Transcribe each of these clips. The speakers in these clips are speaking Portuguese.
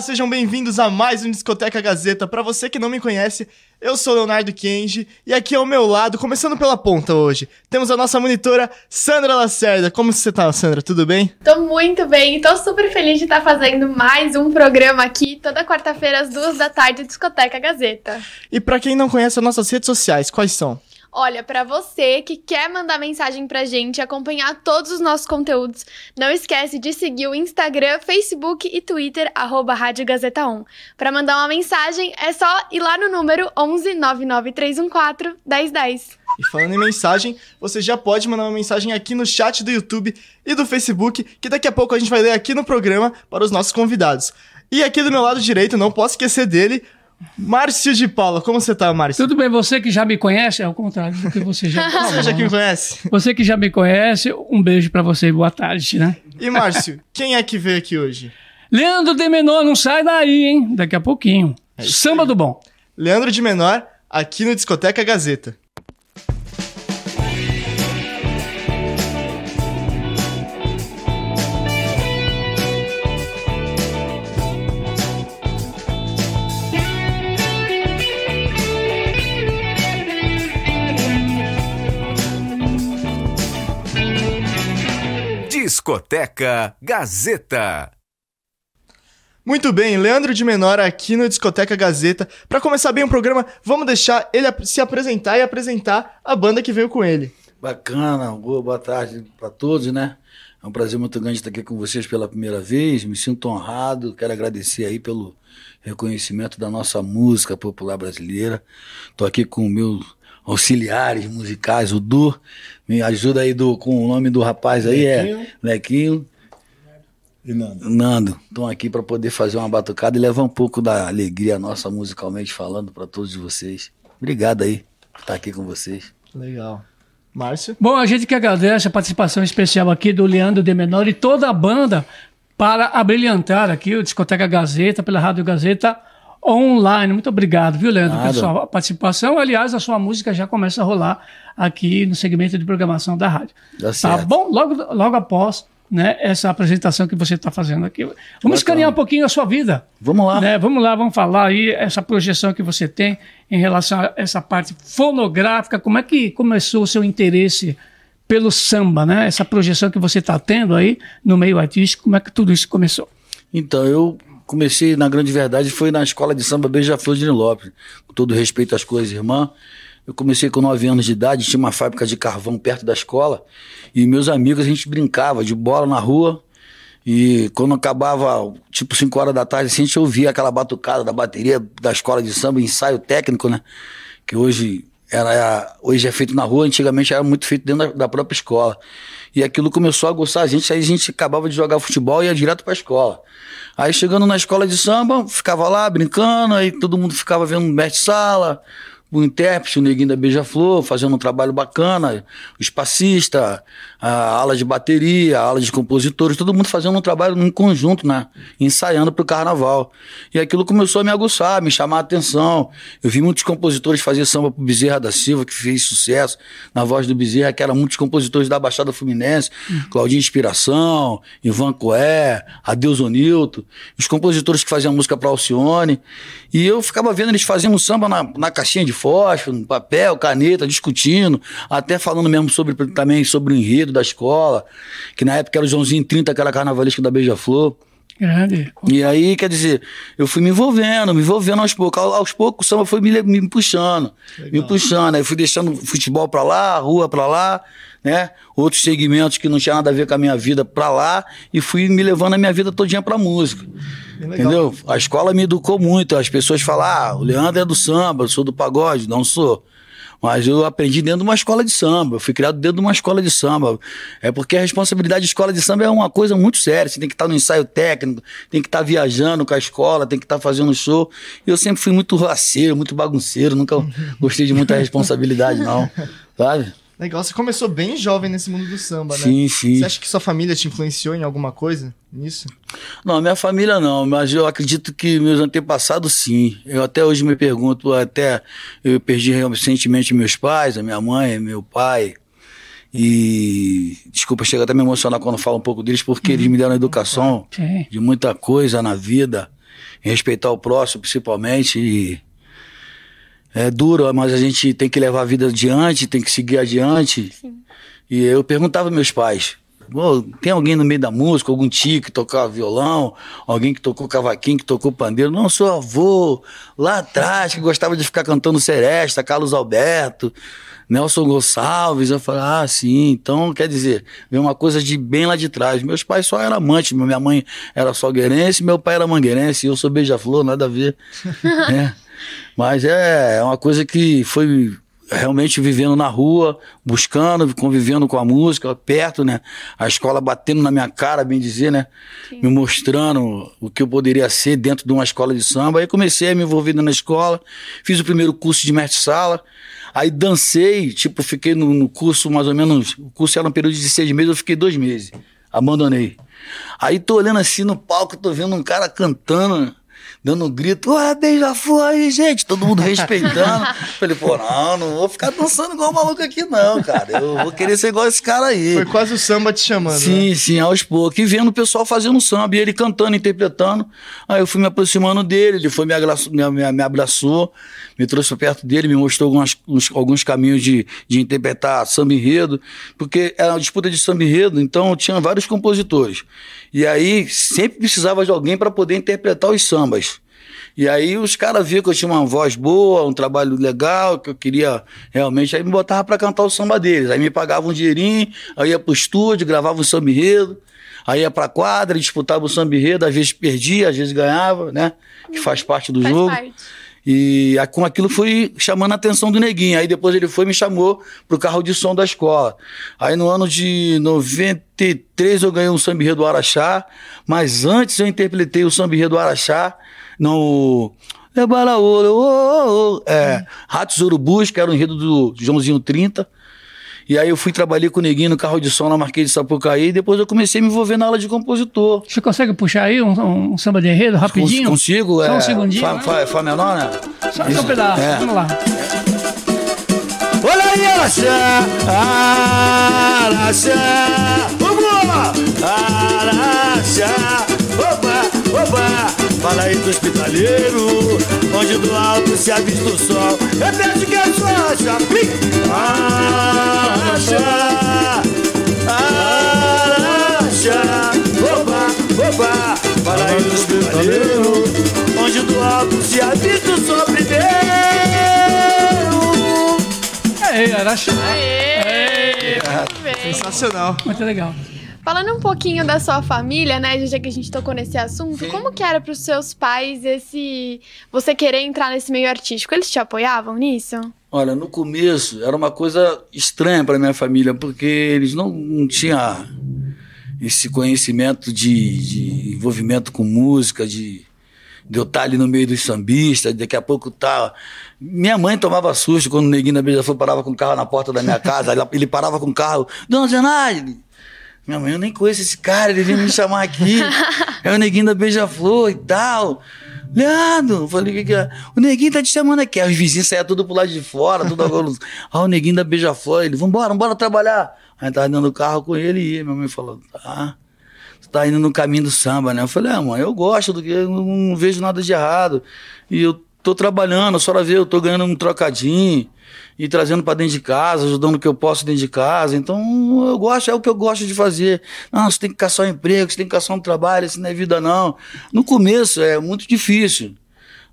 Olá, sejam bem-vindos a mais um Discoteca Gazeta. Para você que não me conhece, eu sou Leonardo Kenji e aqui ao meu lado, começando pela ponta hoje, temos a nossa monitora Sandra Lacerda. Como você tá, Sandra? Tudo bem? Tô muito bem tô super feliz de estar fazendo mais um programa aqui toda quarta-feira às duas da tarde, Discoteca Gazeta. E para quem não conhece as nossas redes sociais, quais são? Olha, para você que quer mandar mensagem pra gente, acompanhar todos os nossos conteúdos, não esquece de seguir o Instagram, Facebook e Twitter, arroba Rádio Gazeta 1. Pra mandar uma mensagem, é só ir lá no número 11 99314 1010. E falando em mensagem, você já pode mandar uma mensagem aqui no chat do YouTube e do Facebook, que daqui a pouco a gente vai ler aqui no programa para os nossos convidados. E aqui do meu lado direito, não posso esquecer dele, Márcio de Paula, como você tá, Márcio? Tudo bem, você que já me conhece, é o contrário do que você já Você já que me conhece? Você que já me conhece, um beijo para você e boa tarde, né? E Márcio, quem é que veio aqui hoje? Leandro de Menor, não sai daí, hein? Daqui a pouquinho. É Samba aí. do bom. Leandro de Menor, aqui no Discoteca Gazeta. Discoteca Gazeta. Muito bem, Leandro de Menor aqui no Discoteca Gazeta. Para começar bem o programa, vamos deixar ele se apresentar e apresentar a banda que veio com ele. Bacana, boa, boa tarde para todos, né? É um prazer muito grande estar aqui com vocês pela primeira vez. Me sinto honrado, quero agradecer aí pelo reconhecimento da nossa música popular brasileira. Estou aqui com o meu auxiliares musicais, o Du. Me ajuda aí do, com o nome do rapaz aí, Lequinho. é Lequinho. E Nando. Nando. Estão aqui para poder fazer uma batucada e levar um pouco da alegria nossa musicalmente falando para todos vocês. Obrigado aí por estar aqui com vocês. Legal. Márcio? Bom, a gente que agradece a participação especial aqui do Leandro de Menor e toda a banda para abrilhantar aqui o Discoteca Gazeta, pela Rádio Gazeta online. Muito obrigado, viu, Leandro, Nada. pela sua participação. Aliás, a sua música já começa a rolar aqui no segmento de programação da rádio. Dá tá bom? Logo, logo após né, essa apresentação que você está fazendo aqui. Vamos escanear um pouquinho a sua vida. Vamos lá. Né? Vamos lá, vamos falar aí essa projeção que você tem em relação a essa parte fonográfica. Como é que começou o seu interesse pelo samba, né? Essa projeção que você está tendo aí no meio artístico, como é que tudo isso começou? Então, eu comecei, na grande verdade, foi na escola de samba Beija-Flor de Nilópolis. Com todo respeito às coisas, irmã. Eu comecei com 9 anos de idade, tinha uma fábrica de carvão perto da escola. E meus amigos, a gente brincava de bola na rua. E quando acabava, tipo 5 horas da tarde, assim, a gente ouvia aquela batucada da bateria da escola de samba, ensaio técnico, né? Que hoje era hoje é feito na rua, antigamente era muito feito dentro da, da própria escola. E aquilo começou a gostar a gente, aí a gente acabava de jogar futebol e ia direto para a escola. Aí chegando na escola de samba, ficava lá brincando, aí todo mundo ficava vendo mestre-sala, o intérprete, o neguinho da Beija-Flor, fazendo um trabalho bacana, o espacista, a ala de bateria, a ala de compositores, todo mundo fazendo um trabalho em conjunto, né? Ensaiando para o carnaval. E aquilo começou a me aguçar, me chamar a atenção. Eu vi muitos compositores fazer samba pro Bezerra da Silva, que fez sucesso na voz do Bezerra, que eram muitos compositores da Baixada Fluminense, uhum. Claudinho Inspiração, Ivan Coé, Adeus Onilto, os compositores que faziam música para Alcione. E eu ficava vendo eles fazendo samba na, na caixinha de fósforo, no papel, caneta, discutindo, até falando mesmo sobre também sobre o enredo da escola, que na época era o Joãozinho 30, que era carnavalesco da Beija-Flor. Grande. E aí, quer dizer, eu fui me envolvendo, me envolvendo aos poucos. Aos poucos o samba foi me, me puxando, Legal. me puxando. Aí fui deixando futebol pra lá, rua pra lá, né? Outros segmentos que não tinha nada a ver com a minha vida pra lá e fui me levando a minha vida todinha pra música. Entendeu? A escola me educou muito. As pessoas falam, ah, o Leandro é do samba, eu sou do pagode. Não sou. Mas eu aprendi dentro de uma escola de samba. Eu fui criado dentro de uma escola de samba. É porque a responsabilidade de escola de samba é uma coisa muito séria. Você tem que estar no ensaio técnico, tem que estar viajando com a escola, tem que estar fazendo show. E eu sempre fui muito raceiro, muito bagunceiro, nunca gostei de muita responsabilidade, não. Sabe? Legal, você começou bem jovem nesse mundo do samba, né? Sim, sim. Você acha que sua família te influenciou em alguma coisa nisso? Não, minha família não, mas eu acredito que meus antepassados sim. Eu até hoje me pergunto, até eu perdi recentemente meus pais, a minha mãe, meu pai. E desculpa, chega até a me emocionar quando falo um pouco deles, porque eles me deram educação de muita coisa na vida. em respeitar o próximo, principalmente. E é duro, mas a gente tem que levar a vida adiante, tem que seguir adiante. Sim. E eu perguntava aos meus pais: tem alguém no meio da música, algum tio que tocava violão, alguém que tocou cavaquinho, que tocou pandeiro? Não, seu avô, lá atrás, que gostava de ficar cantando seresta, Carlos Alberto. Nelson Gonçalves, eu falei, ah, sim, então quer dizer, vem uma coisa de bem lá de trás. Meus pais só eram amantes, minha mãe era salgueirense, meu pai era mangueirense, eu sou beija-flor, nada a ver. é. Mas é, é uma coisa que foi realmente vivendo na rua, buscando, convivendo com a música, perto, né? A escola batendo na minha cara, bem dizer, né? Sim. Me mostrando o que eu poderia ser dentro de uma escola de samba. Aí comecei a me envolver na escola, fiz o primeiro curso de mestre-sala, aí dancei, tipo, fiquei no, no, curso mais ou menos, o curso era um período de seis meses, eu fiquei dois meses, abandonei. Aí tô olhando assim no palco, tô vendo um cara cantando, dando um grito, ué, beija-flor gente, todo mundo respeitando. Falei, pô, não, não vou ficar dançando igual maluco aqui não, cara, eu vou querer ser igual esse cara aí. Foi quase o samba te chamando, Sim, né? sim, aos poucos, e vendo o pessoal fazendo samba, e ele cantando, interpretando, aí eu fui me aproximando dele, ele foi me, abraçou, me, me, me abraçou, me trouxe perto dele, me mostrou algumas, uns, alguns caminhos de, de interpretar samba enredo, porque era uma disputa de samba enredo, então tinha vários compositores. E aí sempre precisava de alguém para poder interpretar os sambas. E aí os caras viram que eu tinha uma voz boa, um trabalho legal, que eu queria realmente, aí me botava para cantar o samba deles. Aí me pagavam um dinheirinho, aí ia pro estúdio, gravava um samba enredo, aí ia pra quadra, disputava o samba enredo, às vezes perdia, às vezes ganhava, né? Que faz parte do faz jogo. Parte. E com aquilo fui chamando a atenção do neguinho. Aí depois ele foi e me chamou pro carro de som da escola. Aí no ano de 93 eu ganhei um samba do Araxá, mas antes eu interpretei o samba do Araxá no é é, Ratos Urubus, que era o enredo do Joãozinho 30. E aí eu fui, trabalhei com o Neguinho no carro de som na Marquês de Sapucaí, e depois eu comecei a me envolver na aula de compositor. Você consegue puxar aí um, um samba de enredo rapidinho? Cons consigo, Só é. um segundinho. Fá, fá, fá menor, né? Só, só um pedaço, é. vamos lá. Olha aí, Araxá, Araxá, vamos! Araxá, oba, oba, fala aí do hospitaleiro, onde do alto se avista o sol. Repete que é sua chapim. Araxá, Araxá, oba, oba, fala aí do hospitaleiro, onde do alto se avista o sol primeiro. Aê, Araxá. Aê! Aê. Sensacional. Muito legal. Falando um pouquinho da sua família, né, já que a gente tocou nesse assunto, Sim. como que era para os seus pais esse você querer entrar nesse meio artístico? Eles te apoiavam nisso? Olha, no começo era uma coisa estranha para minha família, porque eles não, não tinham esse conhecimento de, de envolvimento com música, de, de eu estar ali no meio dos sambistas, daqui a pouco tá. Minha mãe tomava susto quando o neguinho da Beija-Flor parava com o carro na porta da minha casa, ele parava com o carro, Dona Zenaide, minha mãe, eu nem conheço esse cara, ele veio me chamar aqui. é o neguinho da Beija-Flor e tal. Leandro, falei, o que, que é? O neguinho tá te chamando aqui. Aí os vizinhos saíam tudo pro lado de fora, tudo agora. ah, o neguinho da Beija-Flor. Ele, vambora, vambora trabalhar. Aí tava dentro do carro com ele e minha mãe falou, tá. Tá indo no caminho do samba, né? Eu falei, ah, mãe, eu gosto do que, eu não vejo nada de errado. E eu tô trabalhando, a senhora vê, eu tô ganhando um trocadinho e trazendo para dentro de casa, ajudando o que eu posso dentro de casa. Então, eu gosto, é o que eu gosto de fazer. Não, você tem que caçar um emprego, você tem que caçar um trabalho, isso não é vida, não. No começo é muito difícil.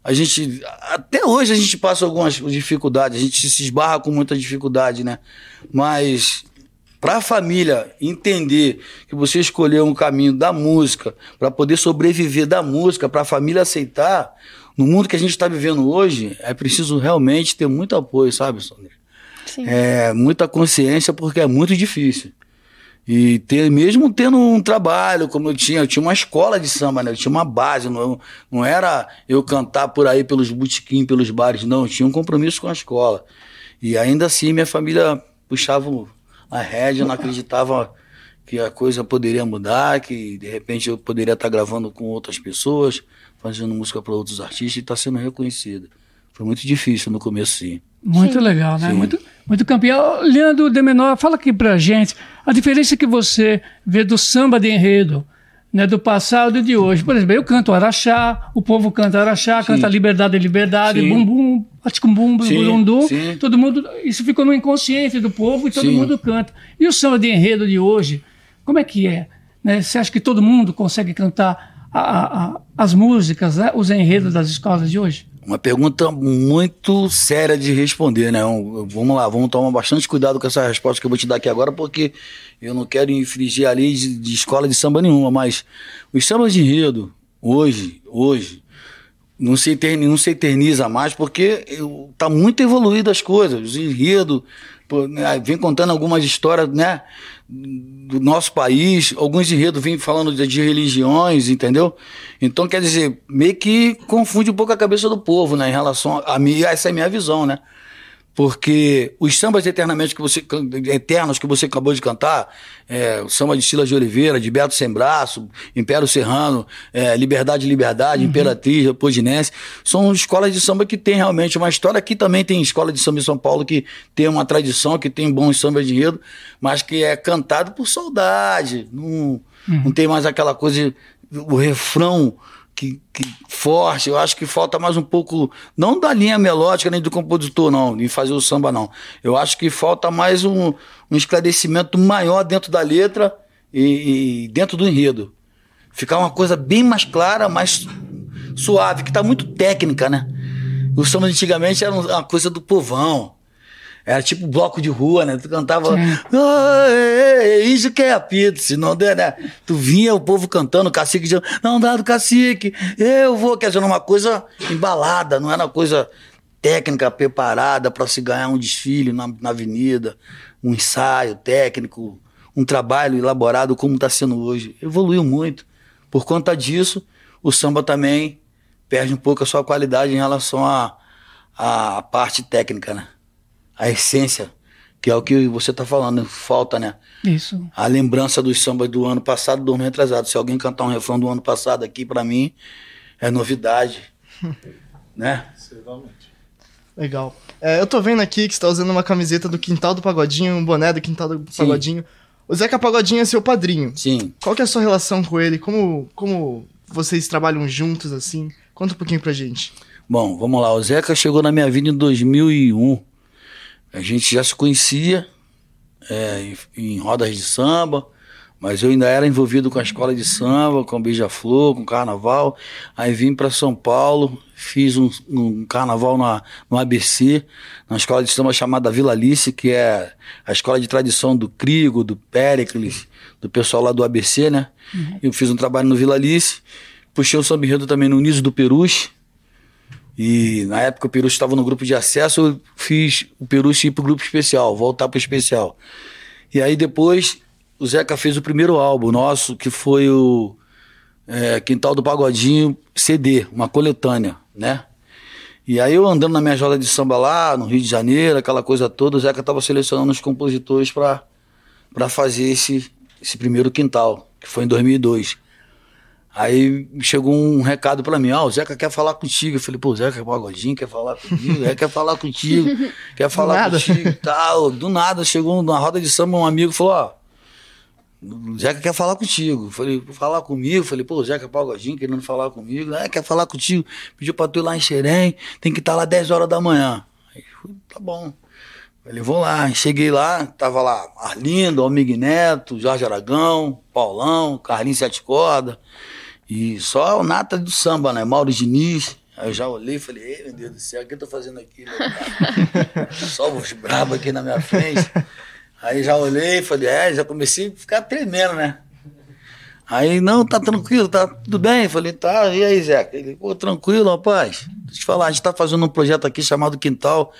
A gente, até hoje a gente passa algumas dificuldades, a gente se esbarra com muita dificuldade, né? Mas para a família entender que você escolheu um caminho da música, para poder sobreviver da música, para a família aceitar, no mundo que a gente está vivendo hoje, é preciso realmente ter muito apoio, sabe, Sônia? Sim. É, muita consciência, porque é muito difícil. E ter, mesmo tendo um trabalho como eu tinha, eu tinha uma escola de samba, né? Eu tinha uma base, não, não era eu cantar por aí pelos botequins, pelos bares, não, eu tinha um compromisso com a escola. E ainda assim minha família puxava a rédea, não acreditava que a coisa poderia mudar, que de repente eu poderia estar gravando com outras pessoas, fazendo música para outros artistas e está sendo reconhecida. Foi muito difícil no começo, sim. Muito sim. legal, né? Sim. Muito, muito campeão. Leandro de Menor, fala aqui pra gente a diferença que você vê do samba de enredo né, do passado e de hoje. Por exemplo, eu canto Araxá, o povo canta Araxá, Sim. canta Liberdade, Liberdade, Sim. Bum Bum, Aticumbum, Sim, Burundu. sim. Todo mundo, isso ficou no inconsciente do povo e todo Sim. mundo canta. E o samba de enredo de hoje, como é que é? Né? Você acha que todo mundo consegue cantar a- a- as músicas, né, os enredos das escolas de hoje? Uma pergunta muito séria de responder, né? Vamos lá, vamos tomar bastante cuidado com essa resposta que eu vou te dar aqui agora, porque eu não quero infringir a lei de, de escola de samba nenhuma, mas os sambas de enredo, hoje, hoje, não se, eterni- não se eterniza mais, porque eu- tá muito evoluído as coisas. Os enredos, né, vem contando algumas histórias, né? Do nosso país, alguns enredos vêm falando de, de religiões, entendeu? Então, quer dizer, meio que confunde um pouco a cabeça do povo, né? Em relação a mim, essa é a minha visão, né? Porque os sambas eternamente que você, eternos que você acabou de cantar, é, o samba de Silas de Oliveira, de Beto Sem Braço, Império Serrano, é, Liberdade, Liberdade, Imperatriz, Leopoldinense, são escolas de samba que tem realmente uma história. Aqui também tem escola de samba em São Paulo que tem uma tradição, que tem bons sambas de enredo, mas que é cantado por saudade. Não, não tem mais aquela coisa, o refrão que, que forte. Eu acho que falta mais um pouco, não da linha melódica nem do compositor, não, em fazer o samba, não. Eu acho que falta mais um, um esclarecimento maior dentro da letra e, e dentro do enredo. Ficar uma coisa bem mais clara, mais suave, que tá muito técnica, né? O samba antigamente era uma coisa do povão. Era tipo bloco de rua, né? Tu cantava. "Oi, Isso que é apito, se não der, né? Tu vinha o povo cantando, o cacique dizendo, não dá do cacique, eu vou. Quer dizer, uma coisa embalada, não era uma coisa técnica preparada para se ganhar um desfile na, na avenida, um ensaio técnico, um trabalho elaborado como está sendo hoje. Evoluiu muito. Por conta disso, o samba também perde um pouco a sua qualidade em relação à à parte técnica, né? A essência, que é o que você está falando, falta, né? Isso. A lembrança dos sambas do ano passado, do ano retrasado. Se alguém cantar um refrão do ano passado aqui, para mim, é novidade, né? Legal. É, eu tô vendo aqui que você tá usando uma camiseta do Quintal do Pagodinho, um boné do Quintal do Sim. Pagodinho. O Zeca Pagodinho é seu padrinho. Sim. Qual que é a sua relação com ele? Como, como vocês trabalham juntos, assim? Conta um pouquinho pra gente. Bom, vamos lá. O Zeca chegou na minha vida em 2001. A gente já se conhecia é, em, em rodas de samba, mas eu ainda era envolvido com a escola de samba, com Beija-Flor, com carnaval. Aí vim para São Paulo, fiz um, um carnaval na, no ABC, na escola de samba chamada Vila Alice, que é a escola de tradição do Crigo, do Péricles, do pessoal lá do ABC, né? Eu fiz um trabalho no Vila Alice, puxei o samba enredo também no Niso do Peruche, e na época o Peruche estava no grupo de acesso, eu fiz o Peruche ir pro grupo especial, voltar pro especial. E aí depois o Zeca fez o primeiro álbum nosso, que foi o é, Quintal do Pagodinho CD, uma coletânea, né? E aí eu andando na minha jola de samba lá, no Rio de Janeiro, aquela coisa toda, o Zeca estava selecionando os compositores para fazer esse, esse primeiro quintal, que foi em 2002. Aí chegou um recado pra mim, ó, o Zeca quer falar contigo. Eu falei, pô, o Zeca Pagodinho quer falar comigo, Zeca quer falar contigo, quer falar nada. contigo e tal. Do nada, chegou na roda de samba um amigo e falou, ó, o Zeca quer falar contigo. Eu falei, falar comigo? Eu falei, pô, o Zeca Pagodinho querendo falar comigo. É, quer falar contigo. Pediu pra tu ir lá em Xerém, tem que estar lá 10 horas da manhã. Aí, tá bom. Falei, vou lá. Cheguei lá, tava lá Arlindo, Almig Neto, Jorge Aragão, Paulão, Carlinhos Sete Corda. E só o nata do samba, né? Mauro Diniz. Aí eu já olhei e falei, ei, meu Deus do céu, o que eu tô fazendo aqui? só os brabos aqui na minha frente. Aí já olhei e falei, é, já comecei a ficar tremendo, né? Aí, não, tá tranquilo, tá tudo bem? Falei, tá, e aí, Zeca? Ele, pô, tranquilo, rapaz. Deixa eu te falar, a gente tá fazendo um projeto aqui chamado Quintal.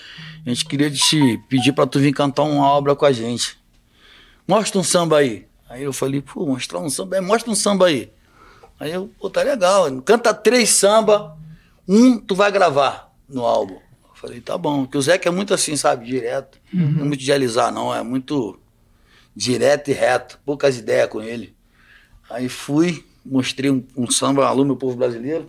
A gente queria te pedir pra tu vir cantar uma obra com a gente. Mostra um samba aí. Aí eu falei, pô, mostrar um samba, é, mostra um samba aí. Aí eu, pô, tá legal. Canta três samba, um tu vai gravar no álbum. Eu falei, tá bom. Porque o Zeca é muito assim, sabe, direto. Não é muito de alisar, não. É muito direto e reto. Poucas ideias com ele. Aí fui, mostrei um, um samba, alô, meu povo brasileiro.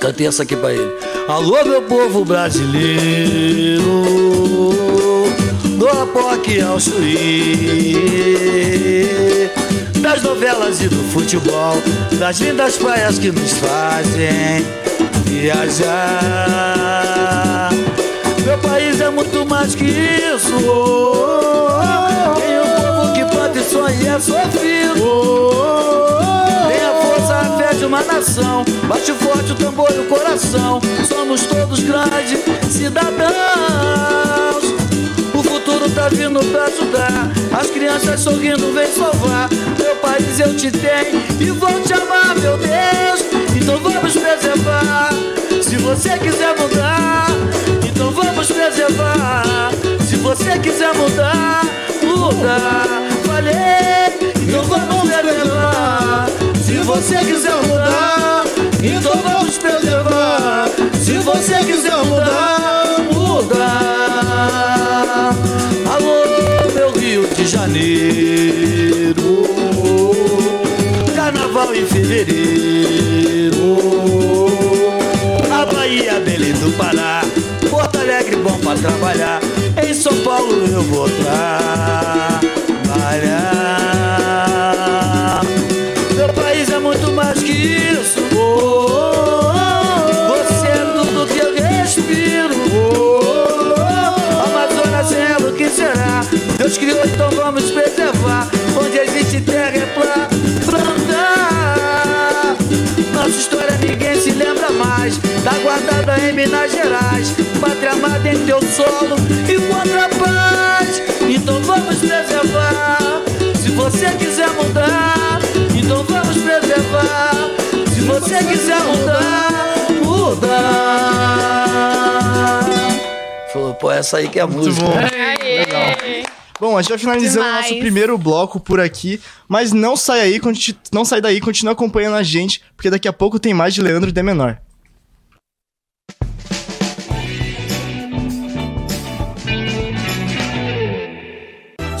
Cantei essa aqui pra ele. Alô, meu povo brasileiro, do Apoque ao Chuí, das novelas e do futebol, das lindas praias que nos fazem viajar. Meu país é muito mais que isso. Tem um povo que e sonha e é sofrido. Tem a força, a fé de uma nação. Bate forte o tambor e o coração. Somos todos grandes cidadãos. O futuro tá vindo pra ajudar. As crianças sorrindo, vem salvar. Meu país eu te tenho e vou te amar, meu Deus. Então vamos preservar. Se você quiser mudar, então vamos preservar. Se você quiser mudar, muda. Falei, então vamos preservar. Se você quiser mudar, então vamos preservar. Se você quiser mudar, muda. Rio de Janeiro. Carnaval em fevereiro. A Bahia, Belém do Pará. Porto Alegre, bom pra trabalhar. Em São Paulo eu vou trabalhar. História ninguém se lembra mais. Tá guardada em Minas Gerais. Pátria amada em teu solo e contra a paz. Então vamos preservar. Se você quiser mudar, então vamos preservar. Se você quiser mudar, muda. Falou, pô, essa aí que é a Muito música. bom. Bom, a gente vai finalizando o nosso primeiro bloco por aqui, mas não sai aí, não sai daí, continua acompanhando a gente, porque daqui a pouco tem mais de Leandro de Menor.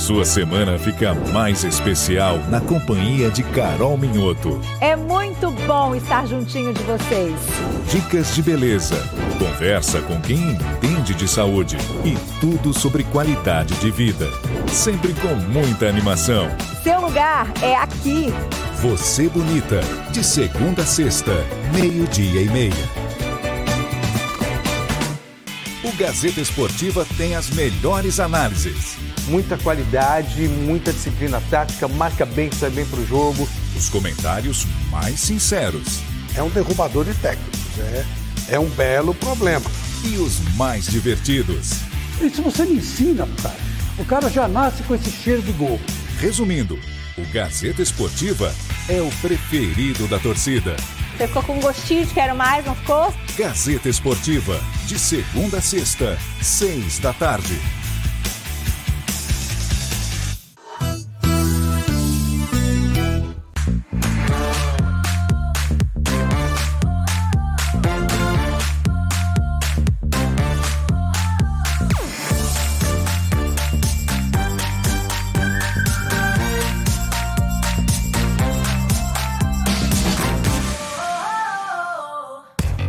Sua semana fica mais especial na companhia de Carol Minhoto. É muito bom estar juntinho de vocês. Dicas de beleza, conversa com quem entende de saúde e tudo sobre qualidade de vida. Sempre com muita animação. Seu lugar é aqui. Você Bonita, de segunda a sexta, meio-dia e meia. O Gazeta Esportiva tem as melhores análises. Muita qualidade, muita disciplina tática, marca bem, sai bem pro jogo. Os comentários mais sinceros É um derrubador de técnicos. É, é um belo problema. e os mais divertidos. Isso você me ensina, cara. O cara já nasce com esse cheiro de gol. Resumindo, o Gazeta Esportiva é o preferido da torcida. Você ficou com um gostinho de quero mais, não ficou? Gazeta Esportiva, de segunda a sexta, seis da tarde.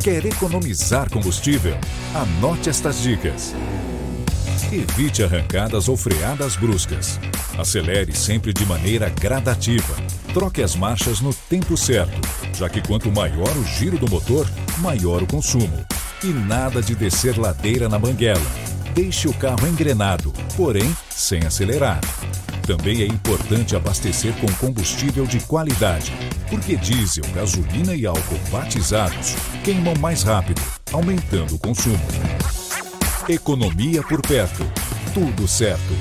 Quer economizar combustível? Anote estas dicas. Evite arrancadas ou freadas bruscas. Acelere sempre de maneira gradativa. Troque as marchas no tempo certo, já que quanto maior o giro do motor, maior o consumo. E nada de descer ladeira na banguela. Deixe o carro engrenado, porém sem acelerar. Também é importante abastecer com combustível de qualidade, porque diesel, gasolina e álcool batizados queimam mais rápido, aumentando o consumo. Economia por perto. Tudo certo.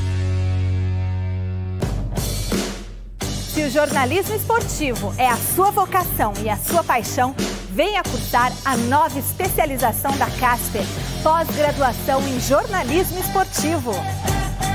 Se o jornalismo esportivo é a sua vocação e a sua paixão, venha cursar a nova especialização da Casper, pós-graduação em jornalismo esportivo.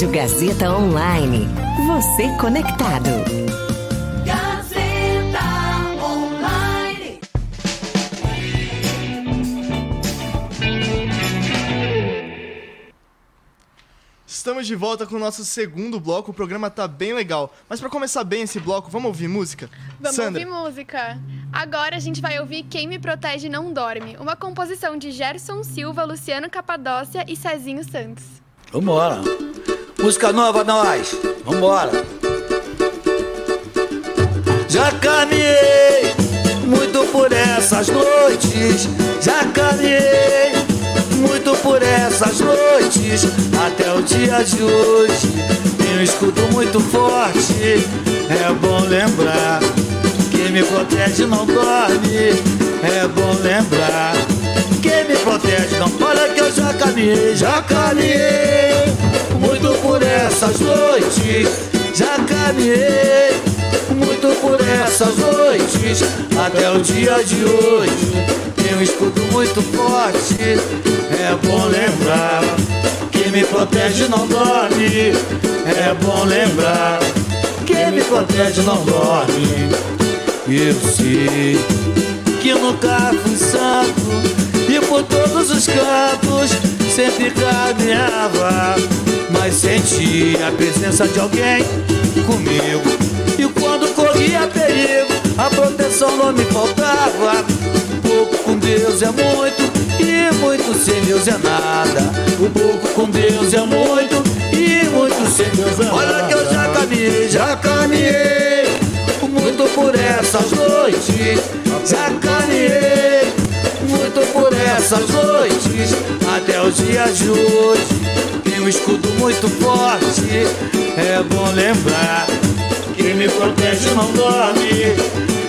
Rádio Gazeta Online. Você conectado. Gazeta Online. Estamos de volta com o nosso segundo bloco. O programa tá bem legal. Mas pra começar bem esse bloco, vamos ouvir música? Vamos Sandra, ouvir música. Agora a gente vai ouvir Quem Me Protege Não Dorme, uma composição de Gerson Silva, Luciano Capadócia e Cezinho Santos. Vambora. Música nova, nós. Vambora. Já caminhei muito por essas noites. Já caminhei muito por essas noites. Até o dia de hoje. Tem um escudo muito forte. É bom lembrar. Quem me protege não dorme. É bom lembrar. Quem me protege não. Olha que eu já caminhei, já caminhei. Muito por essas noites. Já caminhei muito por essas noites até o dia de hoje. Tem um escudo muito forte, é bom lembrar. Quem me protege não dorme, é bom lembrar. Quem me protege não dorme. Eu sei que nunca fui santo e por todos os cantos sempre caminhava. Mas senti a presença de alguém comigo. E quando corria perigo, a proteção não me faltava. Pouco com Deus é muito, e muito sem Deus é nada. O pouco com Deus é muito, e muito sem Deus é nada. Olha que eu já caminhei, já caminhei. Muito por essas noites, já caminhei. Muito por essas noites, até os dias de hoje. Tem um escudo muito forte, é bom lembrar. Quem me protege não dorme,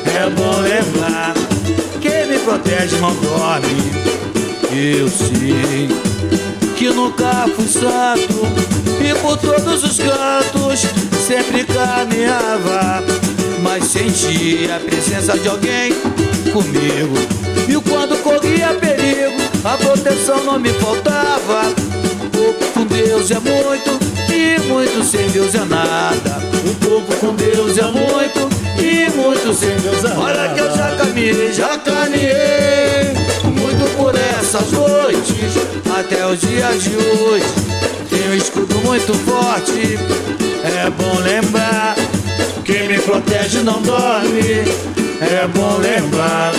é bom lembrar. Quem me protege não dorme. Eu sei que nunca fui santo e por todos os cantos sempre caminhava. Mas senti a presença de alguém comigo. E quando corria perigo, a proteção não me faltava. Pouco com Deus é muito, e muito sem Deus é nada. Um pouco com Deus é muito, e muito sem Deus é nada. Olha que eu já caminhei, já caminhei. Muito por essas noites, até os dias de hoje. Tem um escudo muito forte, é bom lembrar. Quem me protege não dorme, é bom lembrar.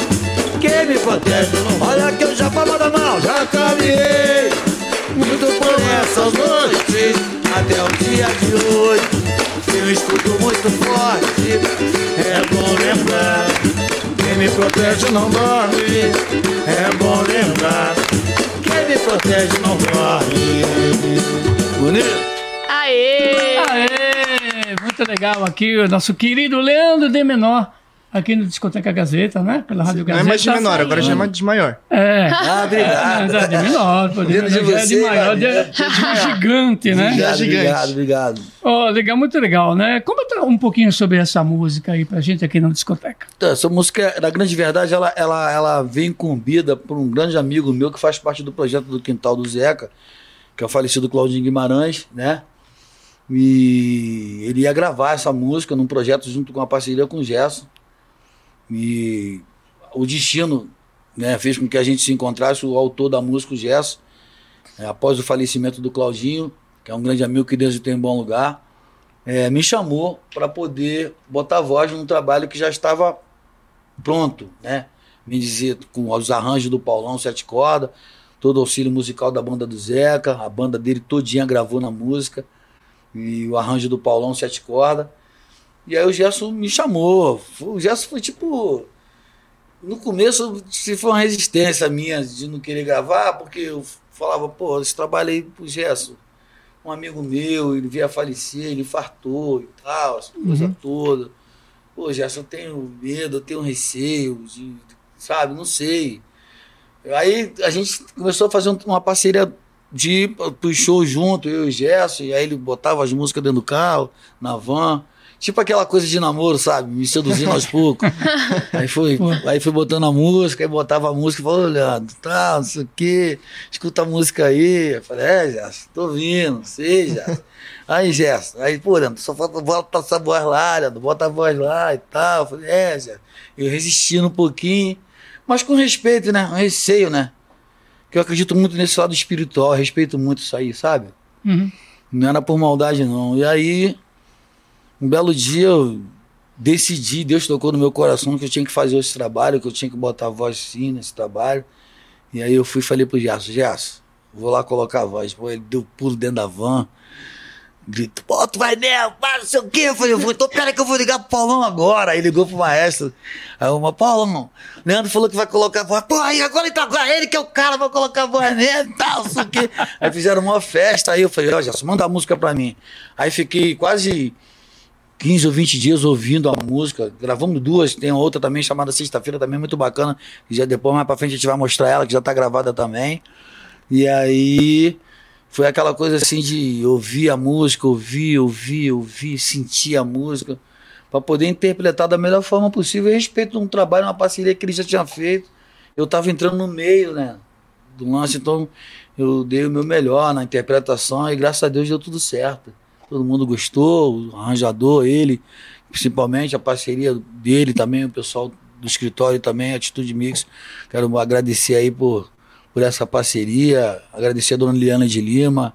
Quem me protege não Olha que eu já falo da mão, já caminhei. Muito por essas noites, até o dia de hoje. Tem um escudo muito forte, é bom lembrar. Quem me protege não dorme, é bom lembrar. Quem me protege não dorme. Bonito? Aê! Aê! Muito legal aqui o nosso querido Leandro de Menor, aqui no Discoteca Gazeta, né? Pela Rádio não Gazeta. é mais de menor, agora já é mais de maior. É. Ah, obrigado. É, de menor, pô, de, de já é de você, maior, de, gigante, né? Obrigado, gigante. obrigado, obrigado. Ó, legal, muito legal, né? Comenta um pouquinho sobre essa música aí pra gente aqui no Discoteca. Então, essa música, na grande verdade, ela, ela, ela vem incumbida por um grande amigo meu que faz parte do projeto do Quintal do Zeca, que é o falecido Claudinho Guimarães, né? E ele ia gravar essa música num projeto junto com a parceria com o Gerson. E o destino né, fez com que a gente se encontrasse, o autor da música, o Gerson, é, após o falecimento do Claudinho, que é um grande amigo que Deus o tem em bom lugar, é, me chamou para poder botar voz num trabalho que já estava pronto, né? Me dizer com os arranjos do Paulão Sete Cordas, todo o auxílio musical da banda do Zeca, a banda dele todinha gravou na música, e o arranjo do Paulão Sete Cordas. E aí o Gerson me chamou. O Gerson foi tipo. No começo, se foi uma resistência minha de não querer gravar, porque eu falava, pô, esse trabalho aí pro Gerson. Um amigo meu, ele veio a falecer, ele fartou e tal, essa coisa Uhum. toda. Pô, Gerson, eu tenho medo, eu tenho receio, de, de- sabe, não sei. Aí a gente começou a fazer um- uma parceria de ir pro show junto, eu e o Gerson, e aí ele botava as músicas dentro do carro, na van. Tipo aquela coisa de namoro, sabe? Me seduzindo aos poucos. Aí foi, aí foi botando a música, aí botava a música e falou, Leandro, tá, não sei o quê, escuta a música aí. Eu falei, é, Gerson, tô ouvindo, sei, Gerson. Aí, Gerson, aí, pô, Leandro, só falta bota essa voz lá, Leandro, bota a voz lá e tal. Eu falei, é, Gerson. Eu resistindo um pouquinho, mas com respeito, né? Um receio, né? Que eu acredito muito nesse lado espiritual, respeito muito isso aí, sabe? Uhum. Não era por maldade, não. E aí, um belo dia eu decidi, Deus tocou no meu coração que eu tinha que fazer esse trabalho, que eu tinha que botar a voz sim nesse trabalho. E aí eu fui e falei pro Gerson, Gerson, vou lá colocar a voz. Pô, ele deu pulo dentro da van. Grito, pô, tu vai nela, pá, não sei o quê. Eu falei, eu vou, então pera que eu vou ligar pro Paulão agora. Aí ligou pro maestro. Aí uma, Paulão, Leandro falou que vai colocar a voz. Pô, aí agora então, agora ele que é o cara, vai colocar a voz nele e tal, não sei o quê. Aí fizeram uma festa, aí eu falei, ó, Gerson, manda a música pra mim. Aí fiquei quase 15 ou 20 dias ouvindo a música. Gravamos duas, tem outra também chamada Sexta-feira, também muito bacana. Já depois, mais pra frente, a gente vai mostrar ela, que já tá gravada também. E aí foi aquela coisa assim de ouvir a música, ouvir, ouvir, ouvir, sentir a música, para poder interpretar da melhor forma possível, a respeito de um trabalho, uma parceria que ele já tinha feito. Eu tava entrando no meio, né? Do lance, então eu dei o meu melhor na interpretação e graças a Deus deu tudo certo. Todo mundo gostou, o arranjador, ele, principalmente a parceria dele também, o pessoal do escritório também, Atitude Mix. Quero agradecer aí por, por essa parceria, agradecer a dona Liana de Lima,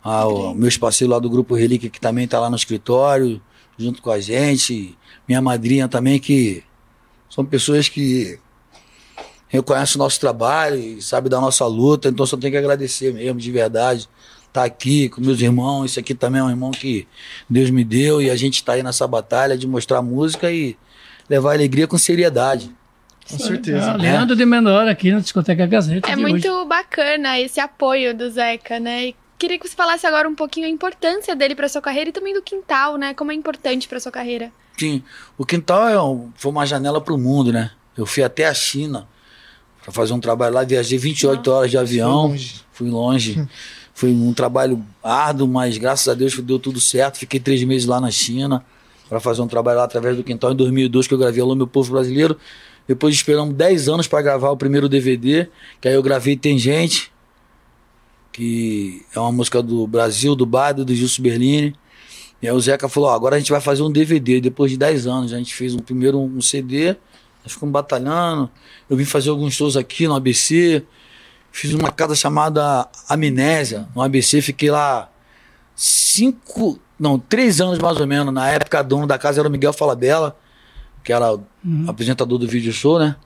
ao meus parceiros lá do Grupo Relíquia, que também está lá no escritório, junto com a gente, minha madrinha também, que são pessoas que reconhecem o nosso trabalho e sabem da nossa luta, então só tenho que agradecer mesmo, de verdade. Estar aqui com meus irmãos, esse aqui também é um irmão que Deus me deu e a gente está aí nessa batalha de mostrar música e levar alegria com seriedade. Com certeza. Ah, Leandro de Menor aqui na Discoteca Gazeta. É de muito hoje. bacana esse apoio do Zeca, né? E queria que você falasse agora um pouquinho a importância dele para sua carreira e também do quintal, né? Como é importante para sua carreira. Sim, o quintal é um- foi uma janela para o mundo, né? Eu fui até a China para fazer um trabalho lá, viajei 28 horas de avião, fui longe. Foi um trabalho árduo, mas graças a Deus deu tudo certo. Fiquei três meses lá na China para fazer um trabalho lá através do quintal em 2002 que eu gravei Alô Meu Povo Brasileiro. Depois esperamos 10 anos para gravar o primeiro DVD, que aí eu gravei Tem Gente, que é uma música do Brasil, do Bado, do Gilson Berlini. E aí o Zeca falou, agora a gente vai fazer um DVD, depois de 10 anos. A gente fez um primeiro um CD, nós ficamos batalhando. Eu vim fazer alguns shows aqui no ABC. Fiz uma casa chamada Amnésia, no ABC, fiquei lá cinco, não, três anos mais ou menos. Na época, dono da casa era o Miguel Falabella, que era o apresentador do vídeo show, né?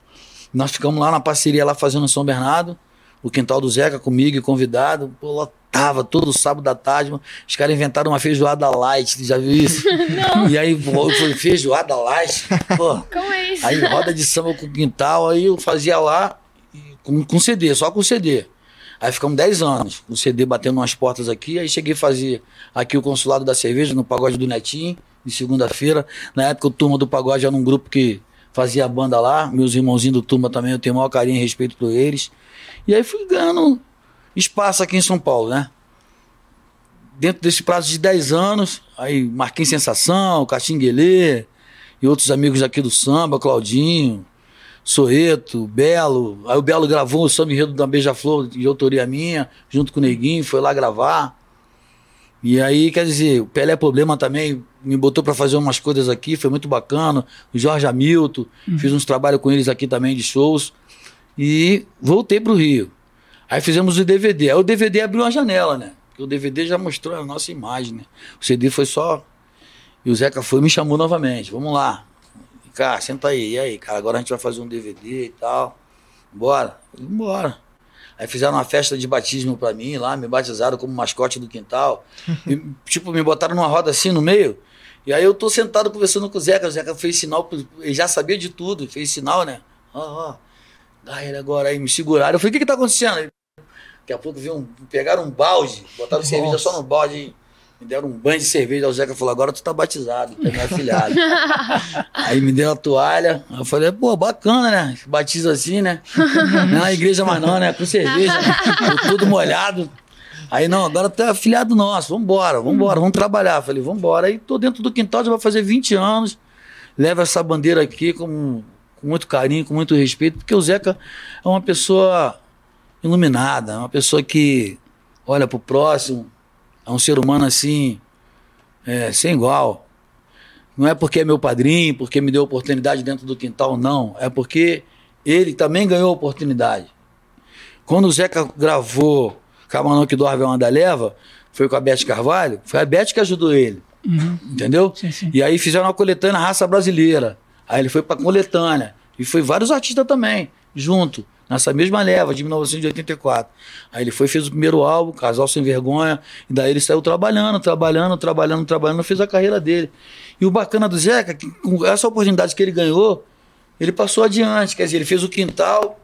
Nós ficamos lá na parceria, lá fazendo São Bernardo, o quintal do Zeca comigo e convidado. Pô, lotava todo sábado da tarde. Os caras inventaram uma feijoada light, já viu isso? Não. E aí, foi feijoada light. Pô, Como é isso? Aí roda de samba com quintal, aí eu fazia lá com, com CD, só com CD. Aí ficamos 10 anos com CD batendo umas portas aqui. Aí cheguei a fazer aqui o consulado da cerveja no pagode do Netinho, de segunda-feira. Na época o Turma do Pagode era um grupo que fazia banda lá. Meus irmãozinhos do Turma também, eu tenho o maior carinho e respeito por eles. E aí fui ganhando espaço aqui em São Paulo, né? Dentro desse prazo de 10 anos, aí Marquinhos Sensação, Caxinguelê e outros amigos aqui do samba, Claudinho, Soeto, Belo. Aí o Belo gravou o samba enredo da Beija-Flor de autoria minha, junto com o Neguinho, foi lá gravar. E aí, quer dizer, o Pelé Problema também me botou para fazer umas coisas aqui, foi muito bacana. O Jorge Hamilton, fiz uns trabalhos com eles aqui também de shows. E voltei pro Rio. Aí fizemos o DVD. Aí o DVD abriu uma janela, né? Porque o DVD já mostrou a nossa imagem, né? O CD foi só. E o Zeca foi e me chamou novamente. Vamos lá. Cara, senta aí. E aí, cara, agora a gente vai fazer um DVD e tal. Bora? Falei, Bora. Aí fizeram uma festa de batismo pra mim lá, me batizaram como mascote do quintal. Tipo, me botaram numa roda assim no meio. E aí eu tô sentado conversando com o Zeca. O Zeca fez sinal, ele já sabia de tudo, fez sinal, né? Ó, ó. Dá ele agora aí, me seguraram. Eu falei, o que que tá acontecendo? Daqui a pouco viu um, pegaram um balde, botaram cerveja só no balde me deram um banho de cerveja. O Zeca falou, agora tu tá batizado, tu é meu afilhado. Aí me deu a toalha. Eu falei, pô, bacana, né? Batiza assim, né? Não é igreja mais não, né? Com cerveja. né? Eu Tudo molhado. Aí, não, agora tu é afiliado nosso, vambora, vambora, vamos trabalhar. Falei, vambora. Aí tô dentro do quintal, já vai fazer 20 anos. Leva essa bandeira aqui com, com muito carinho, com muito respeito, porque o Zeca é uma pessoa iluminada, é uma pessoa que olha pro próximo, é um ser humano assim, é, sem igual. Não é porque é meu padrinho, porque me deu oportunidade dentro do quintal, não. É porque ele também ganhou oportunidade. Quando o Zeca gravou Camarão que Dorme é uma da leva, foi com a Beth Carvalho, foi a Beth que ajudou ele. Uhum. Entendeu? Sim, sim. E aí fizeram uma coletânea raça brasileira. Aí ele foi pra coletânea. E foi vários artistas também, junto, nessa mesma leva de 1984. Aí ele foi fez o primeiro álbum, Casal Sem Vergonha, e daí ele saiu trabalhando, trabalhando, trabalhando, trabalhando, fez a carreira dele. E o bacana do Zeca, que com essa oportunidade que ele ganhou, ele passou adiante, quer dizer, ele fez o quintal,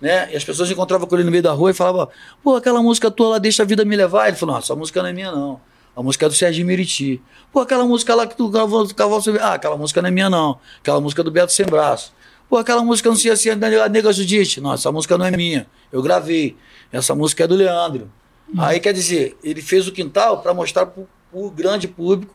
né? E as pessoas encontravam com ele no meio da rua e falavam, pô, aquela música tua lá, deixa a vida me levar. Ele falou, não, essa música não é minha, não. A música é do Sérgio Meriti. Pô, aquela música lá que tu gravou do Cavalo. Ah, aquela música não é minha, não. Aquela música é do Beto Sem Braço. Pô, aquela música não sei assim, a Nega Judite. Não, essa música não é minha. Eu gravei. Essa música é do Leandro. Aí, quer dizer, ele fez o quintal para mostrar para o grande público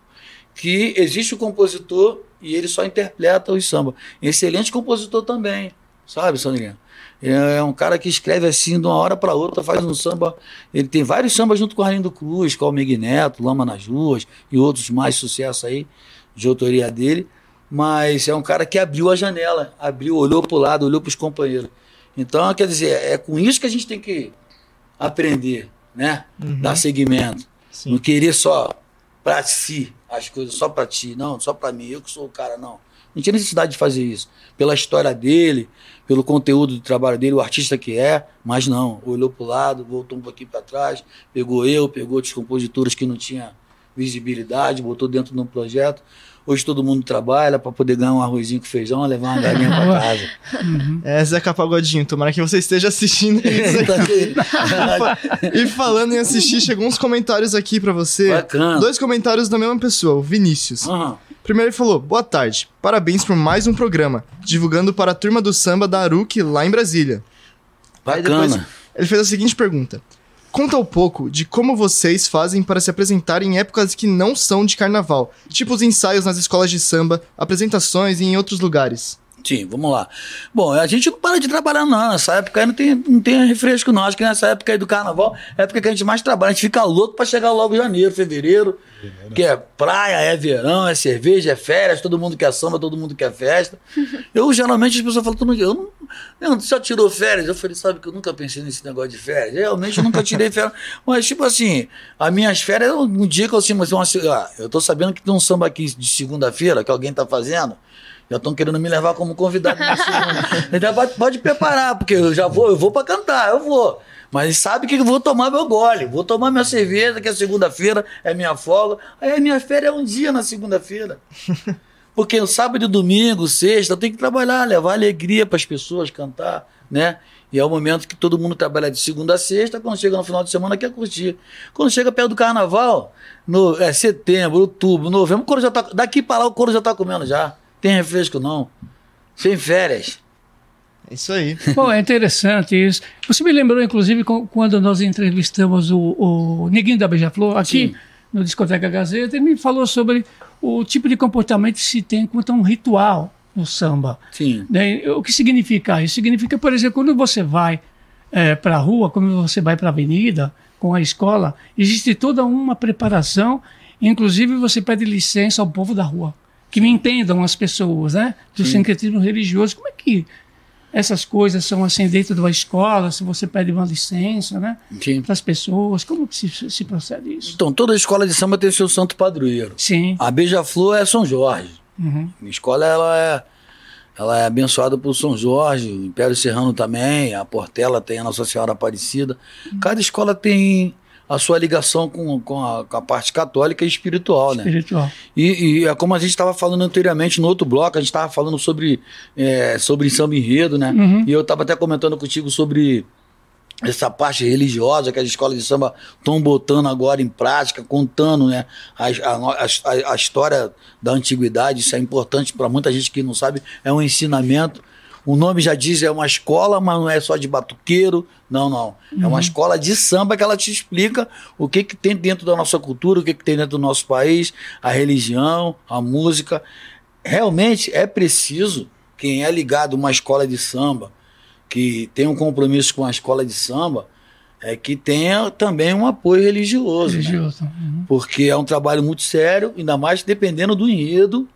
que existe o compositor e ele só interpreta os samba. Excelente compositor também, sabe, Sandrinha? É é um cara que escreve assim de uma hora para outra, faz um samba. Ele tem vários sambas junto com o Arlindo Cruz, com o Mig Neto, Lama nas Ruas e outros mais sucesso aí de autoria dele. Mas é um cara que abriu a janela, abriu, olhou para o lado, olhou para os companheiros. Então, quer dizer, é com isso que a gente tem que aprender, né? Uhum. Dar seguimento. Não querer só para si as coisas, só para ti, não, só para mim, eu que sou o cara, não. Não tinha necessidade de fazer isso. Pela história dele, pelo conteúdo do trabalho dele, o artista que é, mas não. Olhou para o lado, voltou um pouquinho para trás, pegou eu, pegou outros compositores que não tinha visibilidade, botou dentro de um projeto. Hoje todo mundo trabalha para poder ganhar um arrozinho com feijão, levar uma galinha para casa. É, Zeca Pagodinho, tomara que você esteja assistindo Tá e falando em assistir, chegou uns comentários aqui pra você. Bacana. Dois comentários da mesma pessoa, o Vinícius. Aham. Primeiro ele falou, boa tarde, parabéns por mais um programa, divulgando para a turma do samba da Aruque lá em Brasília. Aí Bacana. depois ele fez a seguinte pergunta. Conta um pouco de como vocês fazem para se apresentar em épocas que não são de carnaval, tipo os ensaios nas escolas de samba, apresentações e em outros lugares. Sim, vamos lá. Bom, a gente não para de trabalhar, não. Nessa época aí não tem, não tem refresco, não. Acho que nessa época aí do carnaval é a época que a gente mais trabalha. A gente fica louco pra chegar logo janeiro, fevereiro. Que é praia, é verão, é cerveja, é férias, todo mundo quer samba, todo mundo quer festa. Eu, geralmente, as pessoas falam, "Tu não- eu não, eu não, só tirou férias. Eu falei, sabe que eu nunca pensei nesse negócio de férias. Realmente, eu nunca tirei férias. Mas, tipo assim, as minhas férias, um dia que eu assim, mas uma, ah, eu tô sabendo que tem um samba aqui de segunda-feira que alguém tá fazendo. Já estão querendo me levar como convidado segunda. Então pode, pode preparar, porque eu já vou, eu vou pra cantar, eu vou. Mas sabe que eu vou tomar meu gole, vou tomar minha cerveja, que é segunda-feira, é minha folga. Aí a minha férias é um dia na segunda-feira. Porque o sábado e domingo, sexta, eu tenho que trabalhar, levar alegria para as pessoas, cantar, né? E é o momento que todo mundo trabalha de segunda a sexta, quando chega no final de semana quer curtir. Quando chega perto do carnaval, no é, setembro, outubro, novembro, o couro já tá, daqui para lá o couro já tá comendo já. Tem refresco não. Sem férias. É isso aí. Bom, é interessante isso. Você me lembrou, inclusive, quando nós entrevistamos o, o Neguinho da Beija-Flor aqui no Discoteca Gazeta, ele me falou sobre o tipo de comportamento que se tem quanto a um ritual no samba. Sim. Né? O que significa isso? Significa, por exemplo, quando você vai para a rua, quando você vai para a avenida com a escola, existe toda uma preparação, inclusive você pede licença ao povo da rua, que me entendam as pessoas, né? Do Sim. sincretismo religioso. Como é que essas coisas são assim dentro de uma escola, se você pede uma licença, né? Para as pessoas, como que se, se procede isso? Então, toda escola de samba tem seu santo padroeiro. Sim. A Beija-Flor é São Jorge. Uhum. Minha escola ela é, ela é abençoada por São Jorge, o Império Serrano também, a Portela tem a Nossa Senhora Aparecida. Cada escola tem a sua ligação com, com, a, com a parte católica e espiritual, né? Espiritual. E, e é como a gente estava falando anteriormente no outro bloco, a gente estava falando sobre, é, sobre samba enredo, né? Uhum. E eu estava até comentando contigo sobre essa parte religiosa que as escolas de samba estão botando agora em prática, contando né, a, a, a, a história da antiguidade. Isso é importante para muita gente que não sabe, é um ensinamento. O nome já diz, é uma escola, mas não é só de batuqueiro. Não, não. É Uhum. uma escola de samba que ela te explica o que, que tem dentro da nossa cultura, o que, que tem dentro do nosso país, a religião, a música. Realmente é preciso, quem é ligado a uma escola de samba, que tem um compromisso com a escola de samba, é que tenha também um apoio religioso. né? Religioso. Uhum. Porque é um trabalho muito sério, ainda mais dependendo do enredo.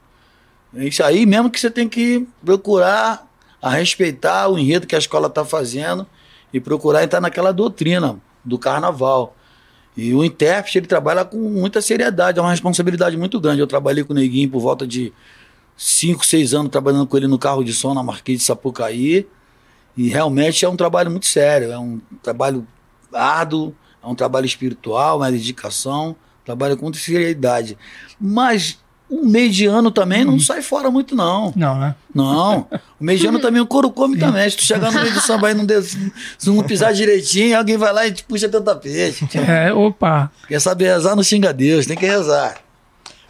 É isso aí mesmo que você tem que procurar a respeitar o enredo que a escola está fazendo e procurar entrar naquela doutrina do carnaval. E o intérprete ele trabalha com muita seriedade, é uma responsabilidade muito grande. Eu trabalhei com o Neguinho por volta de 5, 6 anos trabalhando com ele no carro de som na Marquês de Sapucaí. E realmente é um trabalho muito sério, é um trabalho árduo, é um trabalho espiritual, uma dedicação, trabalho com muita seriedade. Mas o mediano também não sai fora muito, não. Não, né? Não. O mediano também, o couro come também. Se tu chegar no meio do samba e não, der- se não pisar direitinho, alguém vai lá e te puxa teu tapete. É, opa. Quer saber rezar, não xinga Deus, tem que rezar.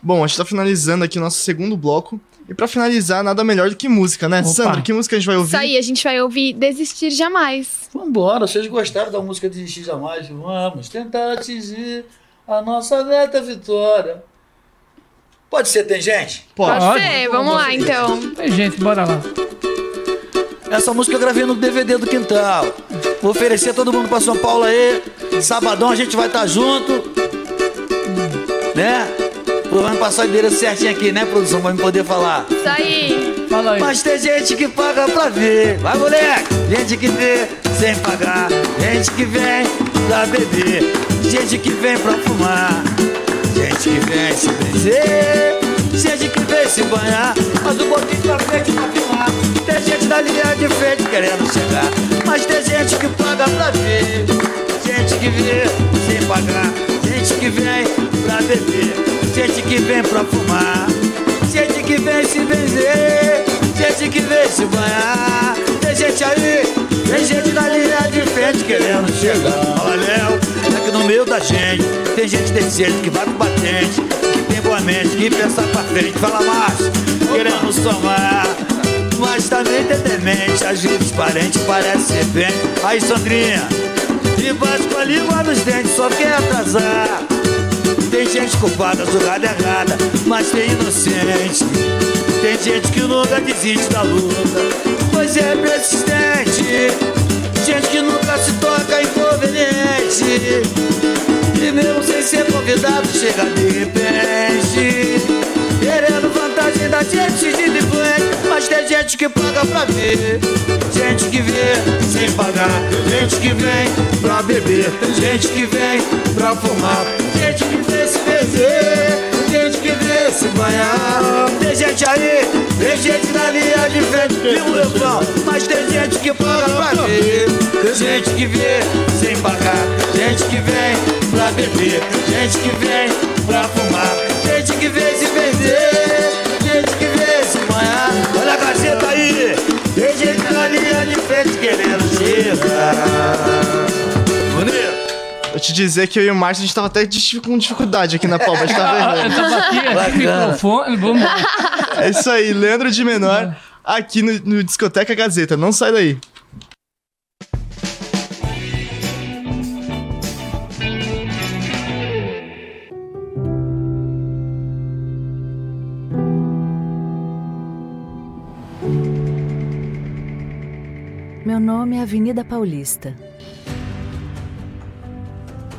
Bom, a gente tá finalizando aqui o nosso segundo bloco. E pra finalizar, nada melhor do que música, né? Opa. Sandro, que música a gente vai ouvir? Isso aí, a gente vai ouvir Desistir Jamais. Vambora, vocês gostaram da música de X Jamais? Vamos tentar atingir a nossa meta vitória. Pode ser, tem gente? Pode, Pode. ser, vamos lá então. Tem gente, bora lá. Essa música eu gravei no DVD do Quintal. Vou oferecer a todo mundo pra São Paulo aí. Sabadão a gente vai estar junto. Né? Vamos passar o endereço certinho aqui, né, produção? Pra me poder falar. Isso aí. Fala aí. Mas tem gente que paga pra ver. Vai, moleque! Gente que vê sem pagar. Gente que vem pra beber. Gente que vem pra fumar. Que vem se benzer. Gente que vem se banhar. Mas um pouquinho pra frente pra filmar. Tem gente na linha de frente querendo chegar. Mas tem gente que paga pra ver. Gente que vê sem pagar. Gente que vem pra beber. Gente que vem pra fumar. Gente que vem se benzer, gente que vem se banhar. Tem gente aí, da gente, tem gente decente que vai pro batente, que tem boa mente, que pensa pra frente. Fala mais, querendo somar. Mas também tem demente, às vezes parente parece ser bem. Aí, Sandrinha, e bate com a língua nos dentes, só quer atrasar. Tem gente culpada, jogada errada, mas tem inocente. Tem gente que nunca desiste da luta, pois é persistente. Gente que nunca se toca inconveniente. E mesmo sem ser convidado, chega de repente. Querendo vantagem da gente de delinquente. Mas tem gente que paga pra ver. Gente que vê sem pagar. Gente que vem pra beber. Gente que vem pra fumar. Se banhar. Tem gente aí, tem gente na linha de frente. Viu, meu irmão? Mas tem gente que paga pra ver. Tem gente que vê sem pagar. Gente que vem pra beber. Gente que vem pra fumar. Gente que vê se benzer. Gente que vê se banhar. Olha a gazeta aí. Tem gente na linha de frente querendo chegar. Te dizer que eu e o Márcio, a gente tava até com dificuldade aqui na palma, a gente tá Eu vendo. tava aqui, aqui Bacana. microfone, vamos. É isso aí, Leandro de Menor, aqui no, no Discoteca Gazeta. Não sai daí. Meu nome é Avenida Paulista.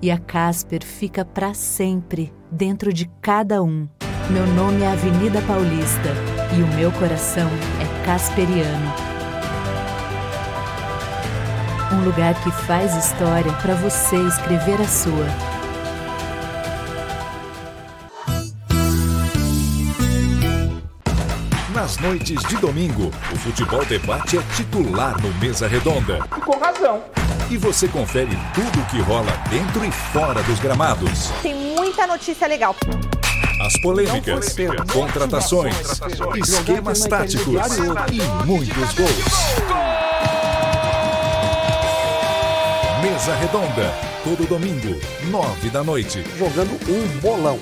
E a Casper fica para sempre dentro de cada um. Meu nome é Avenida Paulista e o meu coração é casperiano. Um lugar que faz história para você escrever a sua. Na Nas noites de domingo, o Futebol Debate é titular no Mesa Redonda. E com razão. E você confere tudo o que rola dentro e fora dos gramados. Tem muita notícia legal. As polêmicas, contratações, esquemas táticos e muitos gols. Mesa Redonda, todo domingo, nove da noite. Jogando um bolão.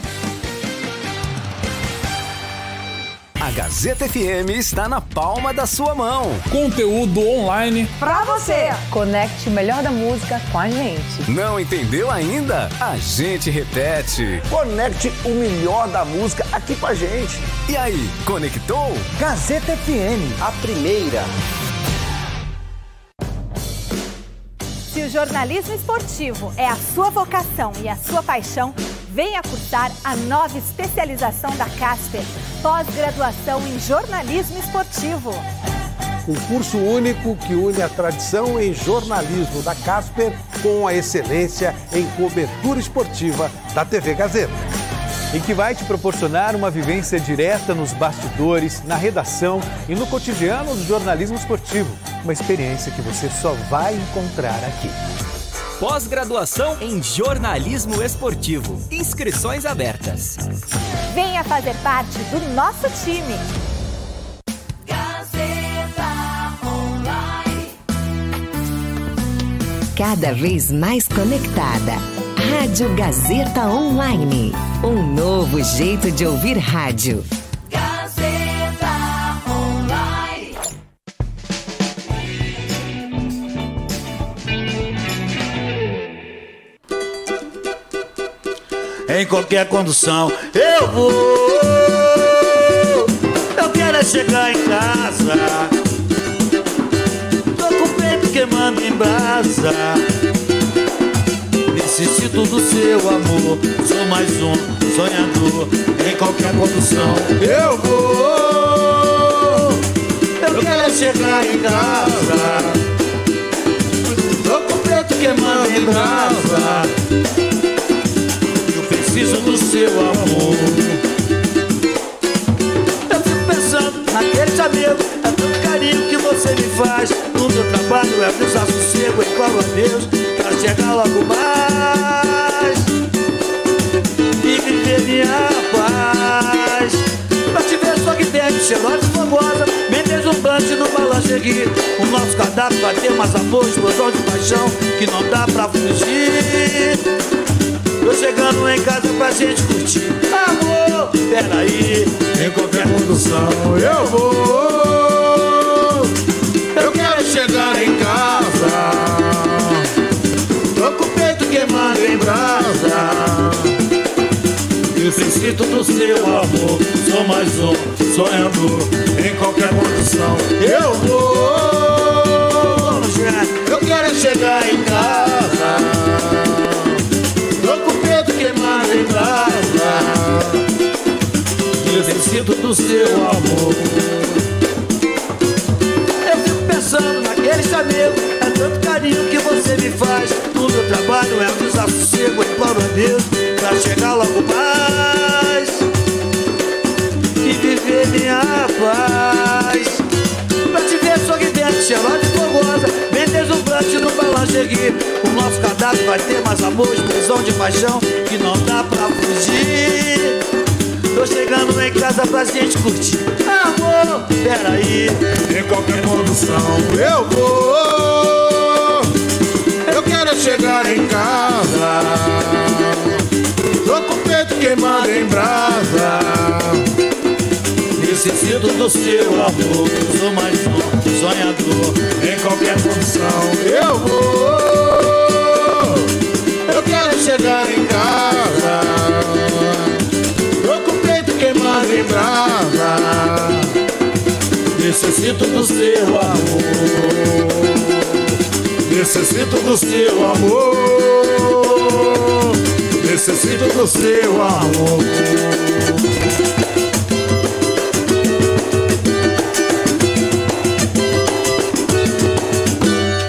A Gazeta FM está na palma da sua mão. Conteúdo online Pra você. Conecte o melhor da música com a gente. Não entendeu ainda? A gente repete. Conecte o melhor da música aqui com a gente. E aí, conectou? Gazeta FM, a primeira. Se o jornalismo esportivo é a sua vocação e a sua paixão, venha cursar a nova especialização da Casper, pós-graduação em jornalismo esportivo. Um curso único que une a tradição em jornalismo da Casper com a excelência em cobertura esportiva da TV Gazeta. e que vai te proporcionar uma vivência direta nos bastidores, na redação e no cotidiano do jornalismo esportivo. Uma experiência que você só vai encontrar aqui. Pós-graduação em jornalismo esportivo. Inscrições abertas. Venha fazer parte do nosso time. Cada vez mais conectada. Rádio Gazeta Online. Um novo jeito de ouvir rádio. Em qualquer condução eu vou. Eu quero é chegar em casa. Tô com o peito queimando em brasa. Necessito do seu amor. Sou mais um sonhador. Em qualquer condução eu vou. Eu quero é chegar em casa. Tô com o peito queimando em brasa preciso do seu amor. Eu fico pensando naquele amigo, é tanto carinho que você me faz. No meu trabalho é desassossego, é claro a Deus, pra chegar logo mais e viver minha paz. Pra te ver sorridente, cheirosa e fogosa, bem deslumbrante no balancegue. O nosso cardápio vai ter mais amor, explosão de paixão que não dá pra fugir. Tô chegando em casa pra gente curtir. Amor, peraí. Em qualquer condução eu vou. Eu quero chegar em casa. Tô com o peito queimado em brasa. Eu preciso do seu amor Sou mais um sonhador Em qualquer condição eu vou. Eu quero chegar em casa Do seu amor. Eu fico pensando naquele chamego É tanto carinho que você me faz. No meu trabalho é um desassossego Imploro a Deus pra chegar logo mais E viver minha paz. Pra te ver sorridente, cheirosa e fogosa Bem deslumbrante no balancegue O nosso cardápio vai ter mais amor, explosão de paixão Que não dá pra fugir Tô chegando em casa pra gente curtir. Amor, peraí. Em qualquer condução eu vou. Eu quero chegar em casa. Tô com o peito queimado em brasa. Necessito do seu amor. Sou mais um sonhador. Em qualquer condição eu vou. Eu quero chegar em casa brasa Necessito do seu amor. Necessito do seu amor. Necessito do seu amor.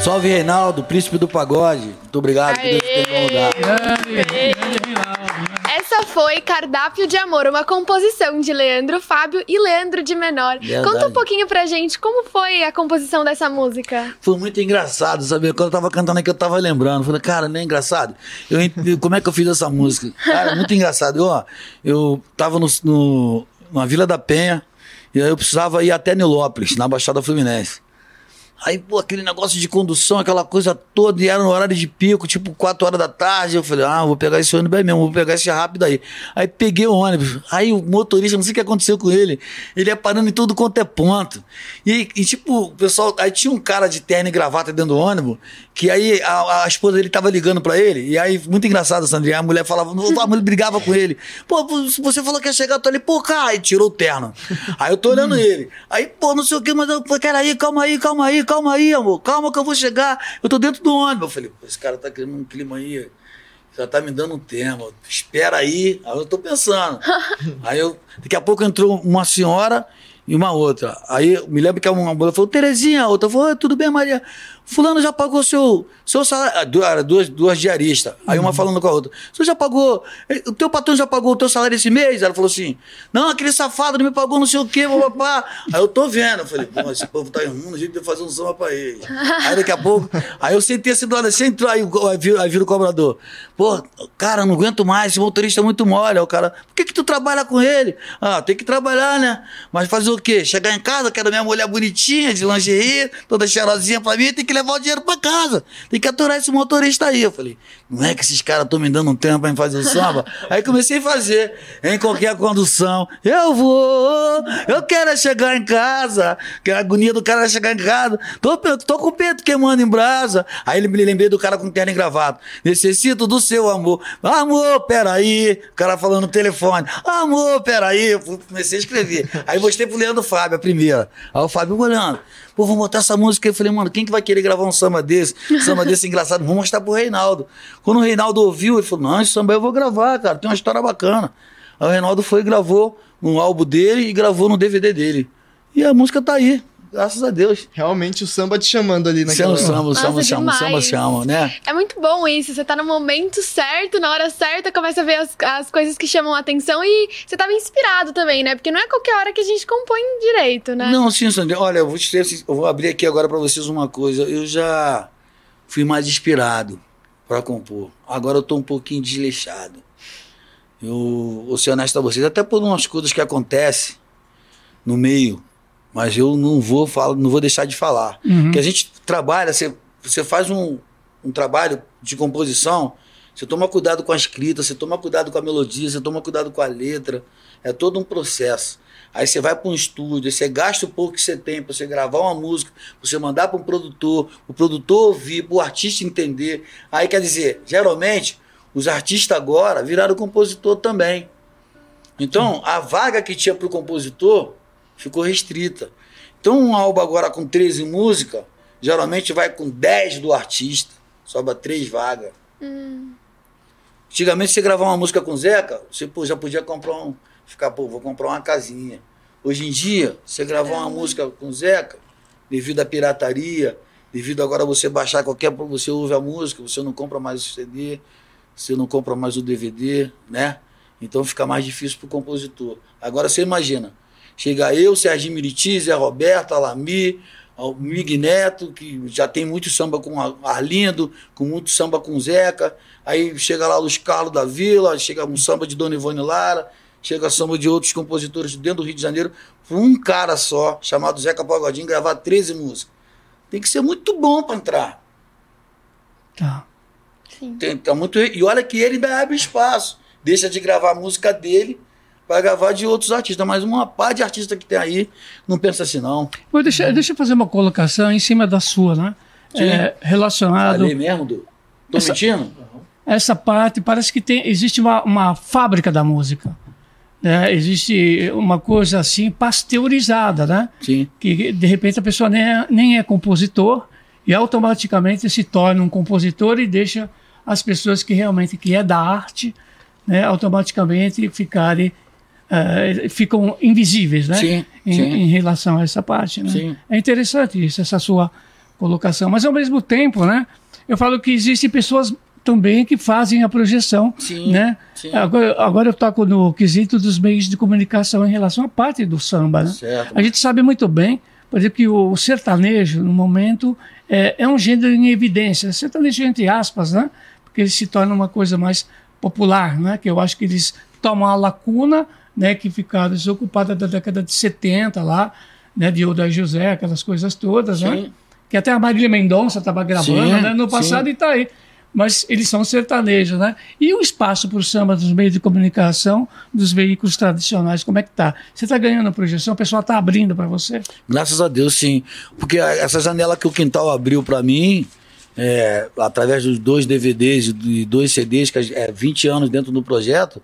Salve Reinaldo, príncipe do pagode. Muito obrigado por Deus ter me lugar. Essa Essa foi Cardápio de Amor, uma composição de Leandro Fábio e Leandro de Menor. Verdade. Conta um pouquinho pra gente como foi a composição dessa música. Foi muito engraçado, sabe? Quando eu tava cantando aqui, eu tava lembrando. Falei, cara, não é engraçado? Eu, como é que eu fiz essa música? Cara, muito engraçado. Eu, ó, eu tava no, no, na Vila da Penha e aí eu precisava ir até Nilópolis, na Baixada Fluminense. Aí, pô, aquele negócio de condução, aquela coisa toda, e era no horário de pico, tipo 4 horas da tarde. Eu falei, ah, vou pegar esse ônibus aí mesmo, vou pegar esse rápido aí. Aí peguei o ônibus. Aí o motorista, não sei o que aconteceu com ele, ele ia parando em tudo quanto é ponto. E, e, tipo, o pessoal, aí tinha um cara de terno e gravata dentro do ônibus, que aí a, a esposa dele tava ligando pra ele, e aí, muito engraçado, Sandrinha, a mulher falava, a mulher brigava com ele. Pô, você falou que ia chegar, eu tô ali, pô, cara, e tirou o terno. Aí eu tô olhando ele. Aí, pô, não sei o que, mas eu peraí, calma aí, calma aí, calma aí, amor, calma que eu vou chegar. Eu tô dentro do ônibus. Eu falei, esse cara tá criando um clima aí, já tá me dando um tema. Espera aí. Aí eu tô pensando. aí eu, daqui a pouco entrou uma senhora e uma outra. Aí eu me lembro que uma mulher falou, Terezinha, a outra falou, "Oi, tudo bem, Maria? Fulano já pagou seu, seu salário. Ah, duas, duas diaristas. Aí uma falando com a outra. Você já pagou. eh, O teu patrão já pagou o teu salário esse mês? Ela falou assim: Não, aquele safado não me pagou não sei o quê, papá. Aí eu tô vendo. Eu falei, pô, esse povo tá errando no jeito de eu fazer um samba pra ele. Aí daqui a pouco, aí eu sentei assim do lado, assim, entrou, aí, aí, vira, aí vira o cobrador. Pô, cara, não aguento mais, esse motorista é muito mole. Aí o cara, por que que tu trabalha com ele? Ah, tem que trabalhar, né? Mas fazer o quê? Chegar em casa, quero minha mulher bonitinha, de lingerie, toda cheirosinha pra mim, tem que levar o dinheiro pra casa. Tem que aturar esse motorista aí. Eu falei, não é que esses caras estão me dando um tempo pra me fazer o samba? aí comecei a fazer, em qualquer condução. Eu vou, eu quero é chegar em casa, que a agonia do cara é chegar em casa. Tô, tô com o peito queimando em brasa. Aí ele me lembrei do cara com terno e gravata. Necessito do seu amor. Amor, peraí. O cara falando no telefone. Amor, peraí. Eu comecei a escrever. Aí mostrei pro Leandro Fábio, a primeira. Aí o Fábio olhando. Pô, vou botar essa música. Eu falei, mano, quem que vai querer gravar um samba desse? Samba desse engraçado? Vou mostrar pro Reinaldo. Quando o Reinaldo ouviu, ele falou, não, esse samba eu vou gravar, cara. Tem uma história bacana. Aí o Reinaldo foi e gravou no álbum dele e gravou no DVD dele. E a música tá aí. Graças a Deus. Realmente o samba te chamando ali Samba, naquela... samba, Nossa, samba, chama, samba, chama, né? É muito bom isso. Você tá no momento certo, na hora certa, começa a ver as, as coisas que chamam a atenção e você tava inspirado também, né? Porque não é qualquer hora que a gente compõe direito, né? Não, sim, Sandra. Olha, eu vou, te ter- eu vou abrir aqui agora para vocês uma coisa. Eu já fui mais inspirado para compor. Agora eu tô um pouquinho desleixado. Eu vou ser honesto a vocês, até por umas coisas que acontecem no meio, mas eu não vou falar, não vou deixar de falar. Uhum. Que a gente trabalha, você, você faz um, um trabalho de composição, você toma cuidado com a escrita, você toma cuidado com a melodia, você toma cuidado com a letra. É todo um processo. Aí você vai para um estúdio, você gasta o pouco que você tem para você gravar uma música, pra você mandar para um produtor, o produtor ouvir, para o artista entender. Aí quer dizer, geralmente, os artistas agora viraram compositor também. Então, a vaga que tinha para o compositor ficou restrita. Então, um álbum agora com 13 músicas, geralmente vai com 10 do artista, sobra 3 vagas. Hum. Antigamente, você gravar uma música com o Zeca, você pô, já podia comprar um. Ficar, pô, vou comprar uma casinha. Hoje em dia, você gravar uma música com o Zeca, devido à pirataria, devido agora você baixar qualquer. Você ouve a música, você não compra mais o CD, você não compra mais o DVD, né? Então fica mais difícil para o compositor. Agora você imagina, chega eu, Serginho Miriti, Zé Roberto, Alami, o Mig Neto, que já tem muito samba com Arlindo, com muito samba com Zeca. Aí chega lá Luiz Carlos da Vila, chega um samba de Dona Ivone Lara, chega samba de outros compositores dentro do Rio de Janeiro, por um cara só, chamado Zeca Pagodinho, gravar 13 músicas. Tem que ser muito bom para entrar. Tá. Tem, tá muito, e olha que ele ainda abre espaço. Deixa de gravar a música dele para gravar de outros artistas. Mas uma par de artistas que tem aí não pensa assim, não. Mas deixa, deixa eu fazer uma colocação em cima da sua, né? Sim. É, relacionado. Falei mesmo, Du? Tô Essa- mentindo? essa parte parece que tem, existe uma, uma fábrica da música. Né? Existe uma coisa assim pasteurizada, né? Sim. Que de repente a pessoa nem é, nem é compositor e automaticamente se torna um compositor e deixa as pessoas que realmente que é da arte, né? Automaticamente ficarem eh, ficam invisíveis, né? Sim, em, sim. em relação a essa parte, né? Sim. É interessante isso, essa sua colocação. Mas ao mesmo tempo, né? Eu falo que existem pessoas também que fazem a projeção, Sim, né? sim. Agora, agora eu toco no quesito dos meios de comunicação em relação à parte do samba, né? Certo. A gente sabe muito bem, por exemplo, que o sertanejo, no momento, é, é um gênero em evidência. Sertanejo entre aspas, né? Porque ele se torna uma coisa mais popular, né? Que eu acho que eles tomam a lacuna, né? Que ficaram desocupada da década de 70 lá, né? De Oda José, aquelas coisas todas, né? Sim. Que até a Marília Mendonça estava gravando, Sim, né? No passado sim. e está aí. Mas eles são sertanejos, né? E o espaço para o samba dos meios de comunicação, dos veículos tradicionais, como é que tá? Você está ganhando projeção? O pessoal está abrindo para você? Graças a Deus, sim. Porque essa janela que o Quintal abriu para mim, é, através dos dois DVDs e dois CDs, que é 20 anos dentro do projeto,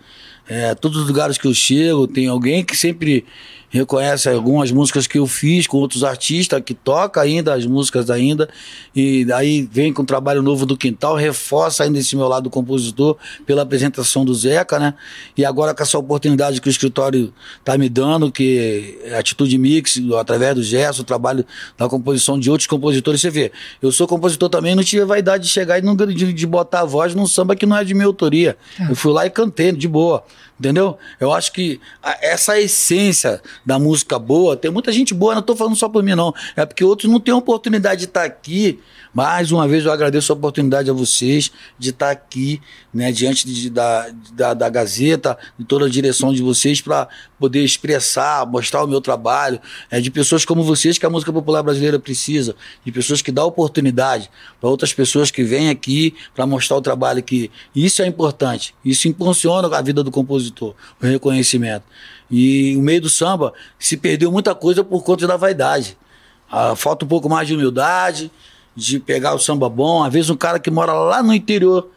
é, todos os lugares que eu chego, tem alguém que sempre reconhece algumas músicas que eu fiz com outros artistas, que toca ainda as músicas ainda, e daí vem com o trabalho novo do Quintal, reforça ainda esse meu lado compositor pela apresentação do Zeca, né? E agora com essa oportunidade que o escritório tá me dando, que é Atitude Mix, através do Gerson, o trabalho da composição de outros compositores, você vê, eu sou compositor também, não tive a vaidade de chegar e não, de, de botar a voz num samba que não é de minha autoria. Eu fui lá e cantei, de boa. Entendeu? Eu acho que a- essa essência da música boa, tem muita gente boa, não estou falando só por mim, não. É porque outros não têm oportunidade de estar aqui. Mais uma vez eu agradeço a oportunidade a vocês de estar aqui, né, diante de- da, da, da Gazeta, de toda a direção de vocês, para poder expressar, mostrar o meu trabalho. É de pessoas como vocês que a música popular brasileira precisa, de pessoas que dão oportunidade para outras pessoas que vêm aqui para mostrar o trabalho que isso é importante. Isso impulsiona a vida do compositor, o reconhecimento. E o meio do samba se perdeu muita coisa por conta da vaidade. Ah, falta um pouco mais de humildade, de pegar o samba bom. Às vezes um cara que mora lá no interior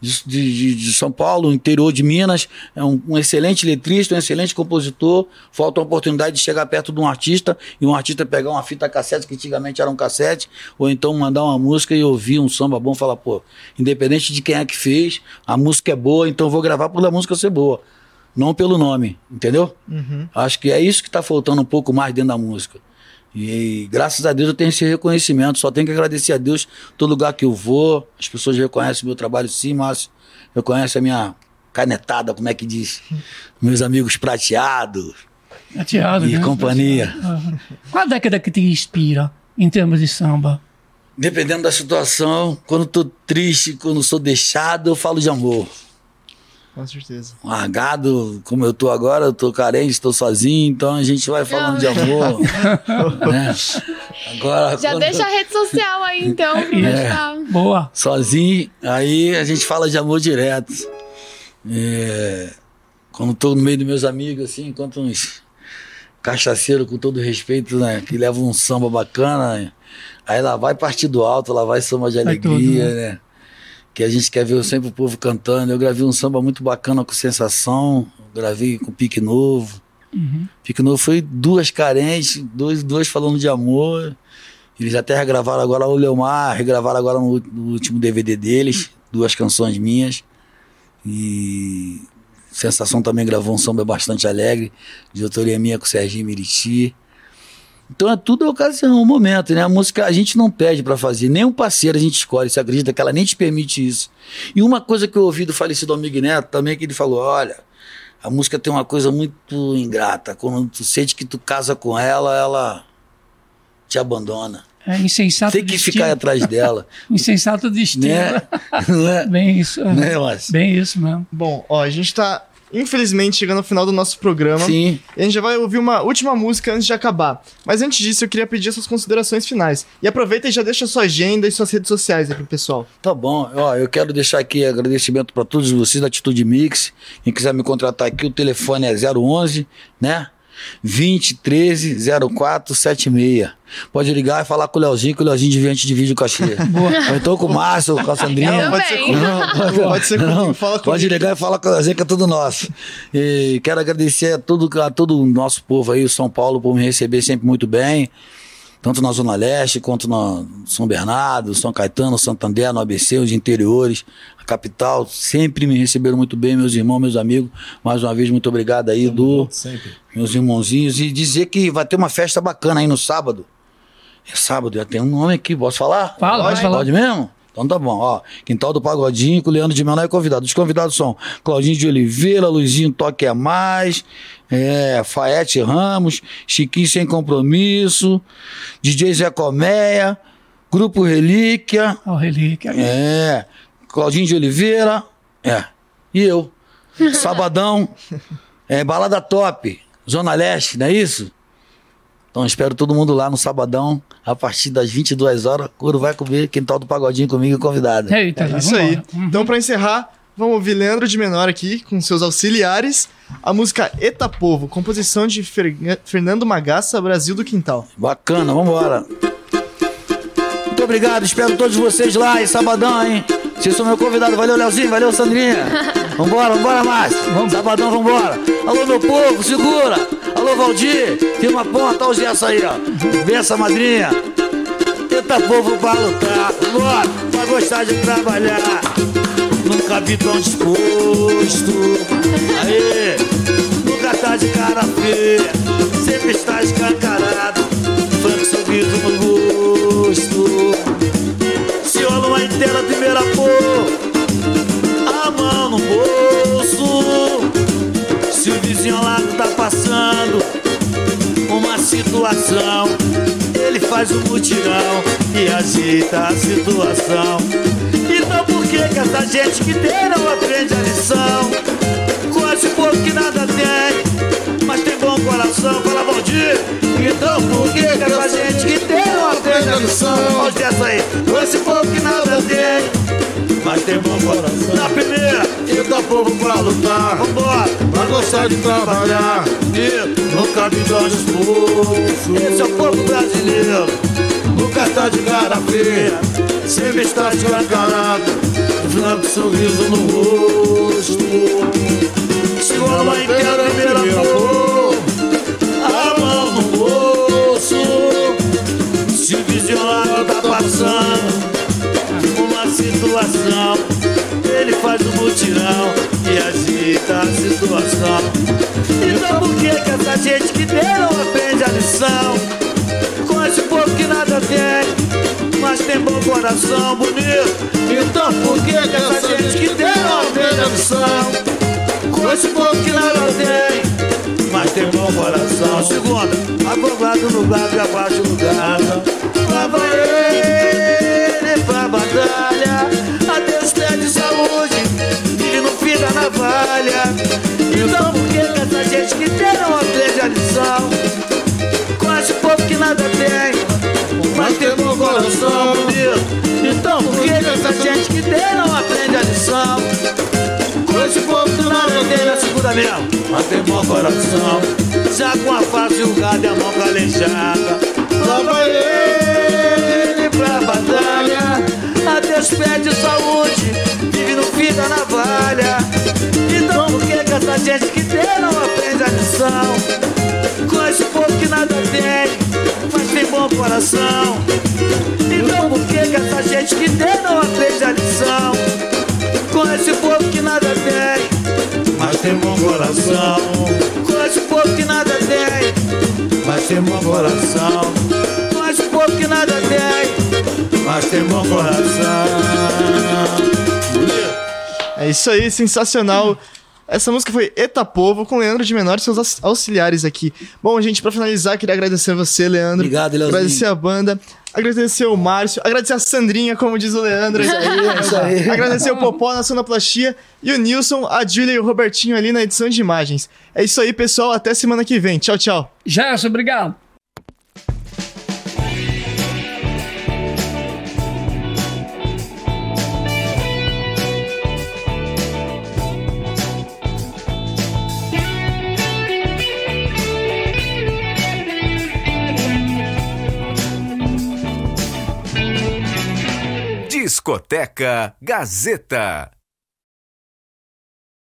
de, de- de São Paulo, no interior de Minas, é um, um excelente letrista, um excelente compositor. Falta a oportunidade de chegar perto de um artista e um artista pegar uma fita cassete, que antigamente era um cassete, ou então mandar uma música e ouvir um samba bom e falar, pô, independente de quem é que fez, a música é boa, então vou gravar pela música ser boa, não pelo nome, entendeu? Uhum. Acho que é isso que está faltando um pouco mais dentro da música. E graças a Deus eu tenho esse reconhecimento. Só tenho que agradecer a Deus todo lugar que eu vou. As pessoas reconhecem o meu trabalho sim, Márcio. Reconhecem a minha canetada, como é que diz? Meus amigos prateados. Prateado, E né? companhia. Aham. Qual a década que te inspira em termos de samba? Dependendo da situação, quando tô triste, quando sou deixado, eu falo de amor. Com certeza. Largado, como eu tô agora, eu tô carente, estou sozinho, então a gente vai falando de amor. né? Agora, Já quando- deixa a rede social aí, então. É. deixar. Boa. sozinho, aí a gente fala de amor direto. É, quando tô no meio dos meus amigos, assim, enquanto uns cachaceiros, com todo respeito, né, que levam um samba bacana, aí lá vai partido alto, lá vai samba de Vai alegria, tudo, né? Que a gente quer ver sempre o povo cantando. Eu gravei um samba muito bacana com sensação, gravei com pique novo. Uhum. Pique Novo foi duas carentes, dois, duas falando de amor. Eles até regravaram agora o Leomar, regravaram agora no, no último DVD deles, duas canções minhas. E Sensação também gravou um samba bastante alegre, de autoria minha com o Serginho Miriti. Então é tudo ocasião, um momento, né? A música a gente não pede pra fazer, nem um parceiro a gente escolhe, você acredita que ela nem te permite isso. E uma coisa que eu ouvi do falecido amigo Neto também, que ele falou: olha, a música tem uma coisa muito ingrata. Quando tu sente que tu casa com ela, ela te abandona. É insensato Tem que destino. ficar atrás dela. Insensato destino. Né? Não é? Bem isso. é. Né, Márcio? Bem isso mesmo. Bom, ó, a gente tá, infelizmente, chegando ao final do nosso programa. Sim. E a gente já vai ouvir uma última música antes de acabar. Mas antes disso, eu queria pedir suas considerações finais. E aproveita e já deixa sua agenda e suas redes sociais aí pro pessoal. Tá bom, ó, eu quero deixar aqui agradecimento para todos vocês da Atitude Mix. Quem quiser me contratar aqui, o telefone é 011, né? 20 13 04 76. Pode ligar e falar com o Leozinho, que o Leozinho devia antes de vídeo cachê. Ou então com o Márcio, com a Sandrinha. Eu pode ser comigo. Não, Pode ser comigo, não, fala Pode comigo. ligar e falar com o Leozinho, que é tudo nosso. E quero agradecer a todo, a todo o nosso povo aí, o São Paulo, por me receber sempre muito bem tanto na Zona Leste quanto na São Bernardo, São Caetano, Santander, no ABC, os interiores, a capital, sempre me receberam muito bem, meus irmãos, meus amigos. Mais uma vez, muito obrigado aí, Du, Sempre. meus irmãozinhos. E dizer que vai ter uma festa bacana aí no sábado. É sábado, já tem um nome aqui, posso falar? Fala, pode falar. Pode mesmo? Então tá bom, ó. Quintal do Pagodinho com o Leandro de Menor é convidado. Os convidados são Claudinho de Oliveira, Luizinho Toque é Mais, é, Faete Ramos, Chiquinho Sem Compromisso, DJ Zé Colmeia, Grupo Relíquia. Ó, Relíquia. É. Claudinho de Oliveira. É. E eu. Sabadão. É, balada top. Zona Leste, não é isso? Então espero todo mundo lá no sabadão, a partir das 22 horas. Curo vai comer quintal do Pagodinho comigo convidado. Eita, É isso aí. Então, pra encerrar, vamos ouvir Leandro de Menor aqui, com seus auxiliares. A música Eta Povo, composição de Fer- Fernando Magaça, Brasil do Quintal. Bacana, vambora. Muito obrigado, espero todos vocês lá em sabadão, hein? Vocês são meu convidado. Valeu, Leozinho, valeu, Sandrinha. Vambora, vambora, Márcio. Sabadão, vambora. Alô, meu povo, segura. Valdir, firma a ponta, olha o Gerson aí, ó. Benção, madrinha. Eita, povo pra lutar. Bora, pra gostar de trabalhar. Nunca vi tão disposto. Aê, nunca tá de cara feia. Sempre está escancarado. Situação, ele faz um mutirão e ajeita a situação. Então por que que essa gente que tem não aprende a lição? Com esse povo que nada tem, mas tem bom coração, fala Valdir. Então por que que essa gente que tem não aprende a lição? Olha dessa aí, povo que nada tem, mas bom coração. Na primeira, Eita povo pra lutar, vambora, pra gostar de trabalhar. e nunca me dá disposto. Esse é o povo brasileiro. Nunca tá de cara feia, sempre está escancarado. Franco sorriso no rosto. Se rola em que a faz um mutirão e agita a situação. Então por que que essa gente que tem não aprende a lição? Com esse povo que nada tem, mas tem bom coração bonito. Então por que que essa gente que tem não aprende a lição? Com esse povo que nada tem, mas tem bom coração. Segunda, afogado no gado e abaixo do gado. Lá vai ele coração bonito. Então por que essa gente que tem não aprende a lição? Com esse povo que nada tem na segunda mesmo, mas tem bom coração. Já com a face gado e a mão calejada. Lá vai ele pra batalha. A Deus pede saúde, vive no fim da navalha. Então por que essa gente que tem não aprende a lição? Esse povo que nada tem, mas tem bom coração. Então por que que essa gente que tem não aprende a lição? Esse povo que nada tem, mas tem bom coração. Esse povo que nada tem, mas tem bom coração. Esse povo que nada tem, mas tem bom coração. É isso aí, sensacional. Essa música foi Eta Povo, com Leandro de Menor e seus aux- auxiliares aqui. Bom, gente, pra finalizar, queria agradecer você, Leandro. Obrigado, Leozinho. Agradecer a banda, agradecer o Márcio, agradecer a Sandrinha, como diz o Leandro. Isso aí, isso aí. Agradecer o Popó na sonoplastia e o Nilson, a Julia e o Robertinho ali na edição de imagens. É isso aí, pessoal. Até semana que vem. Tchau, tchau. Gerson, obrigado. Discoteca Gazeta.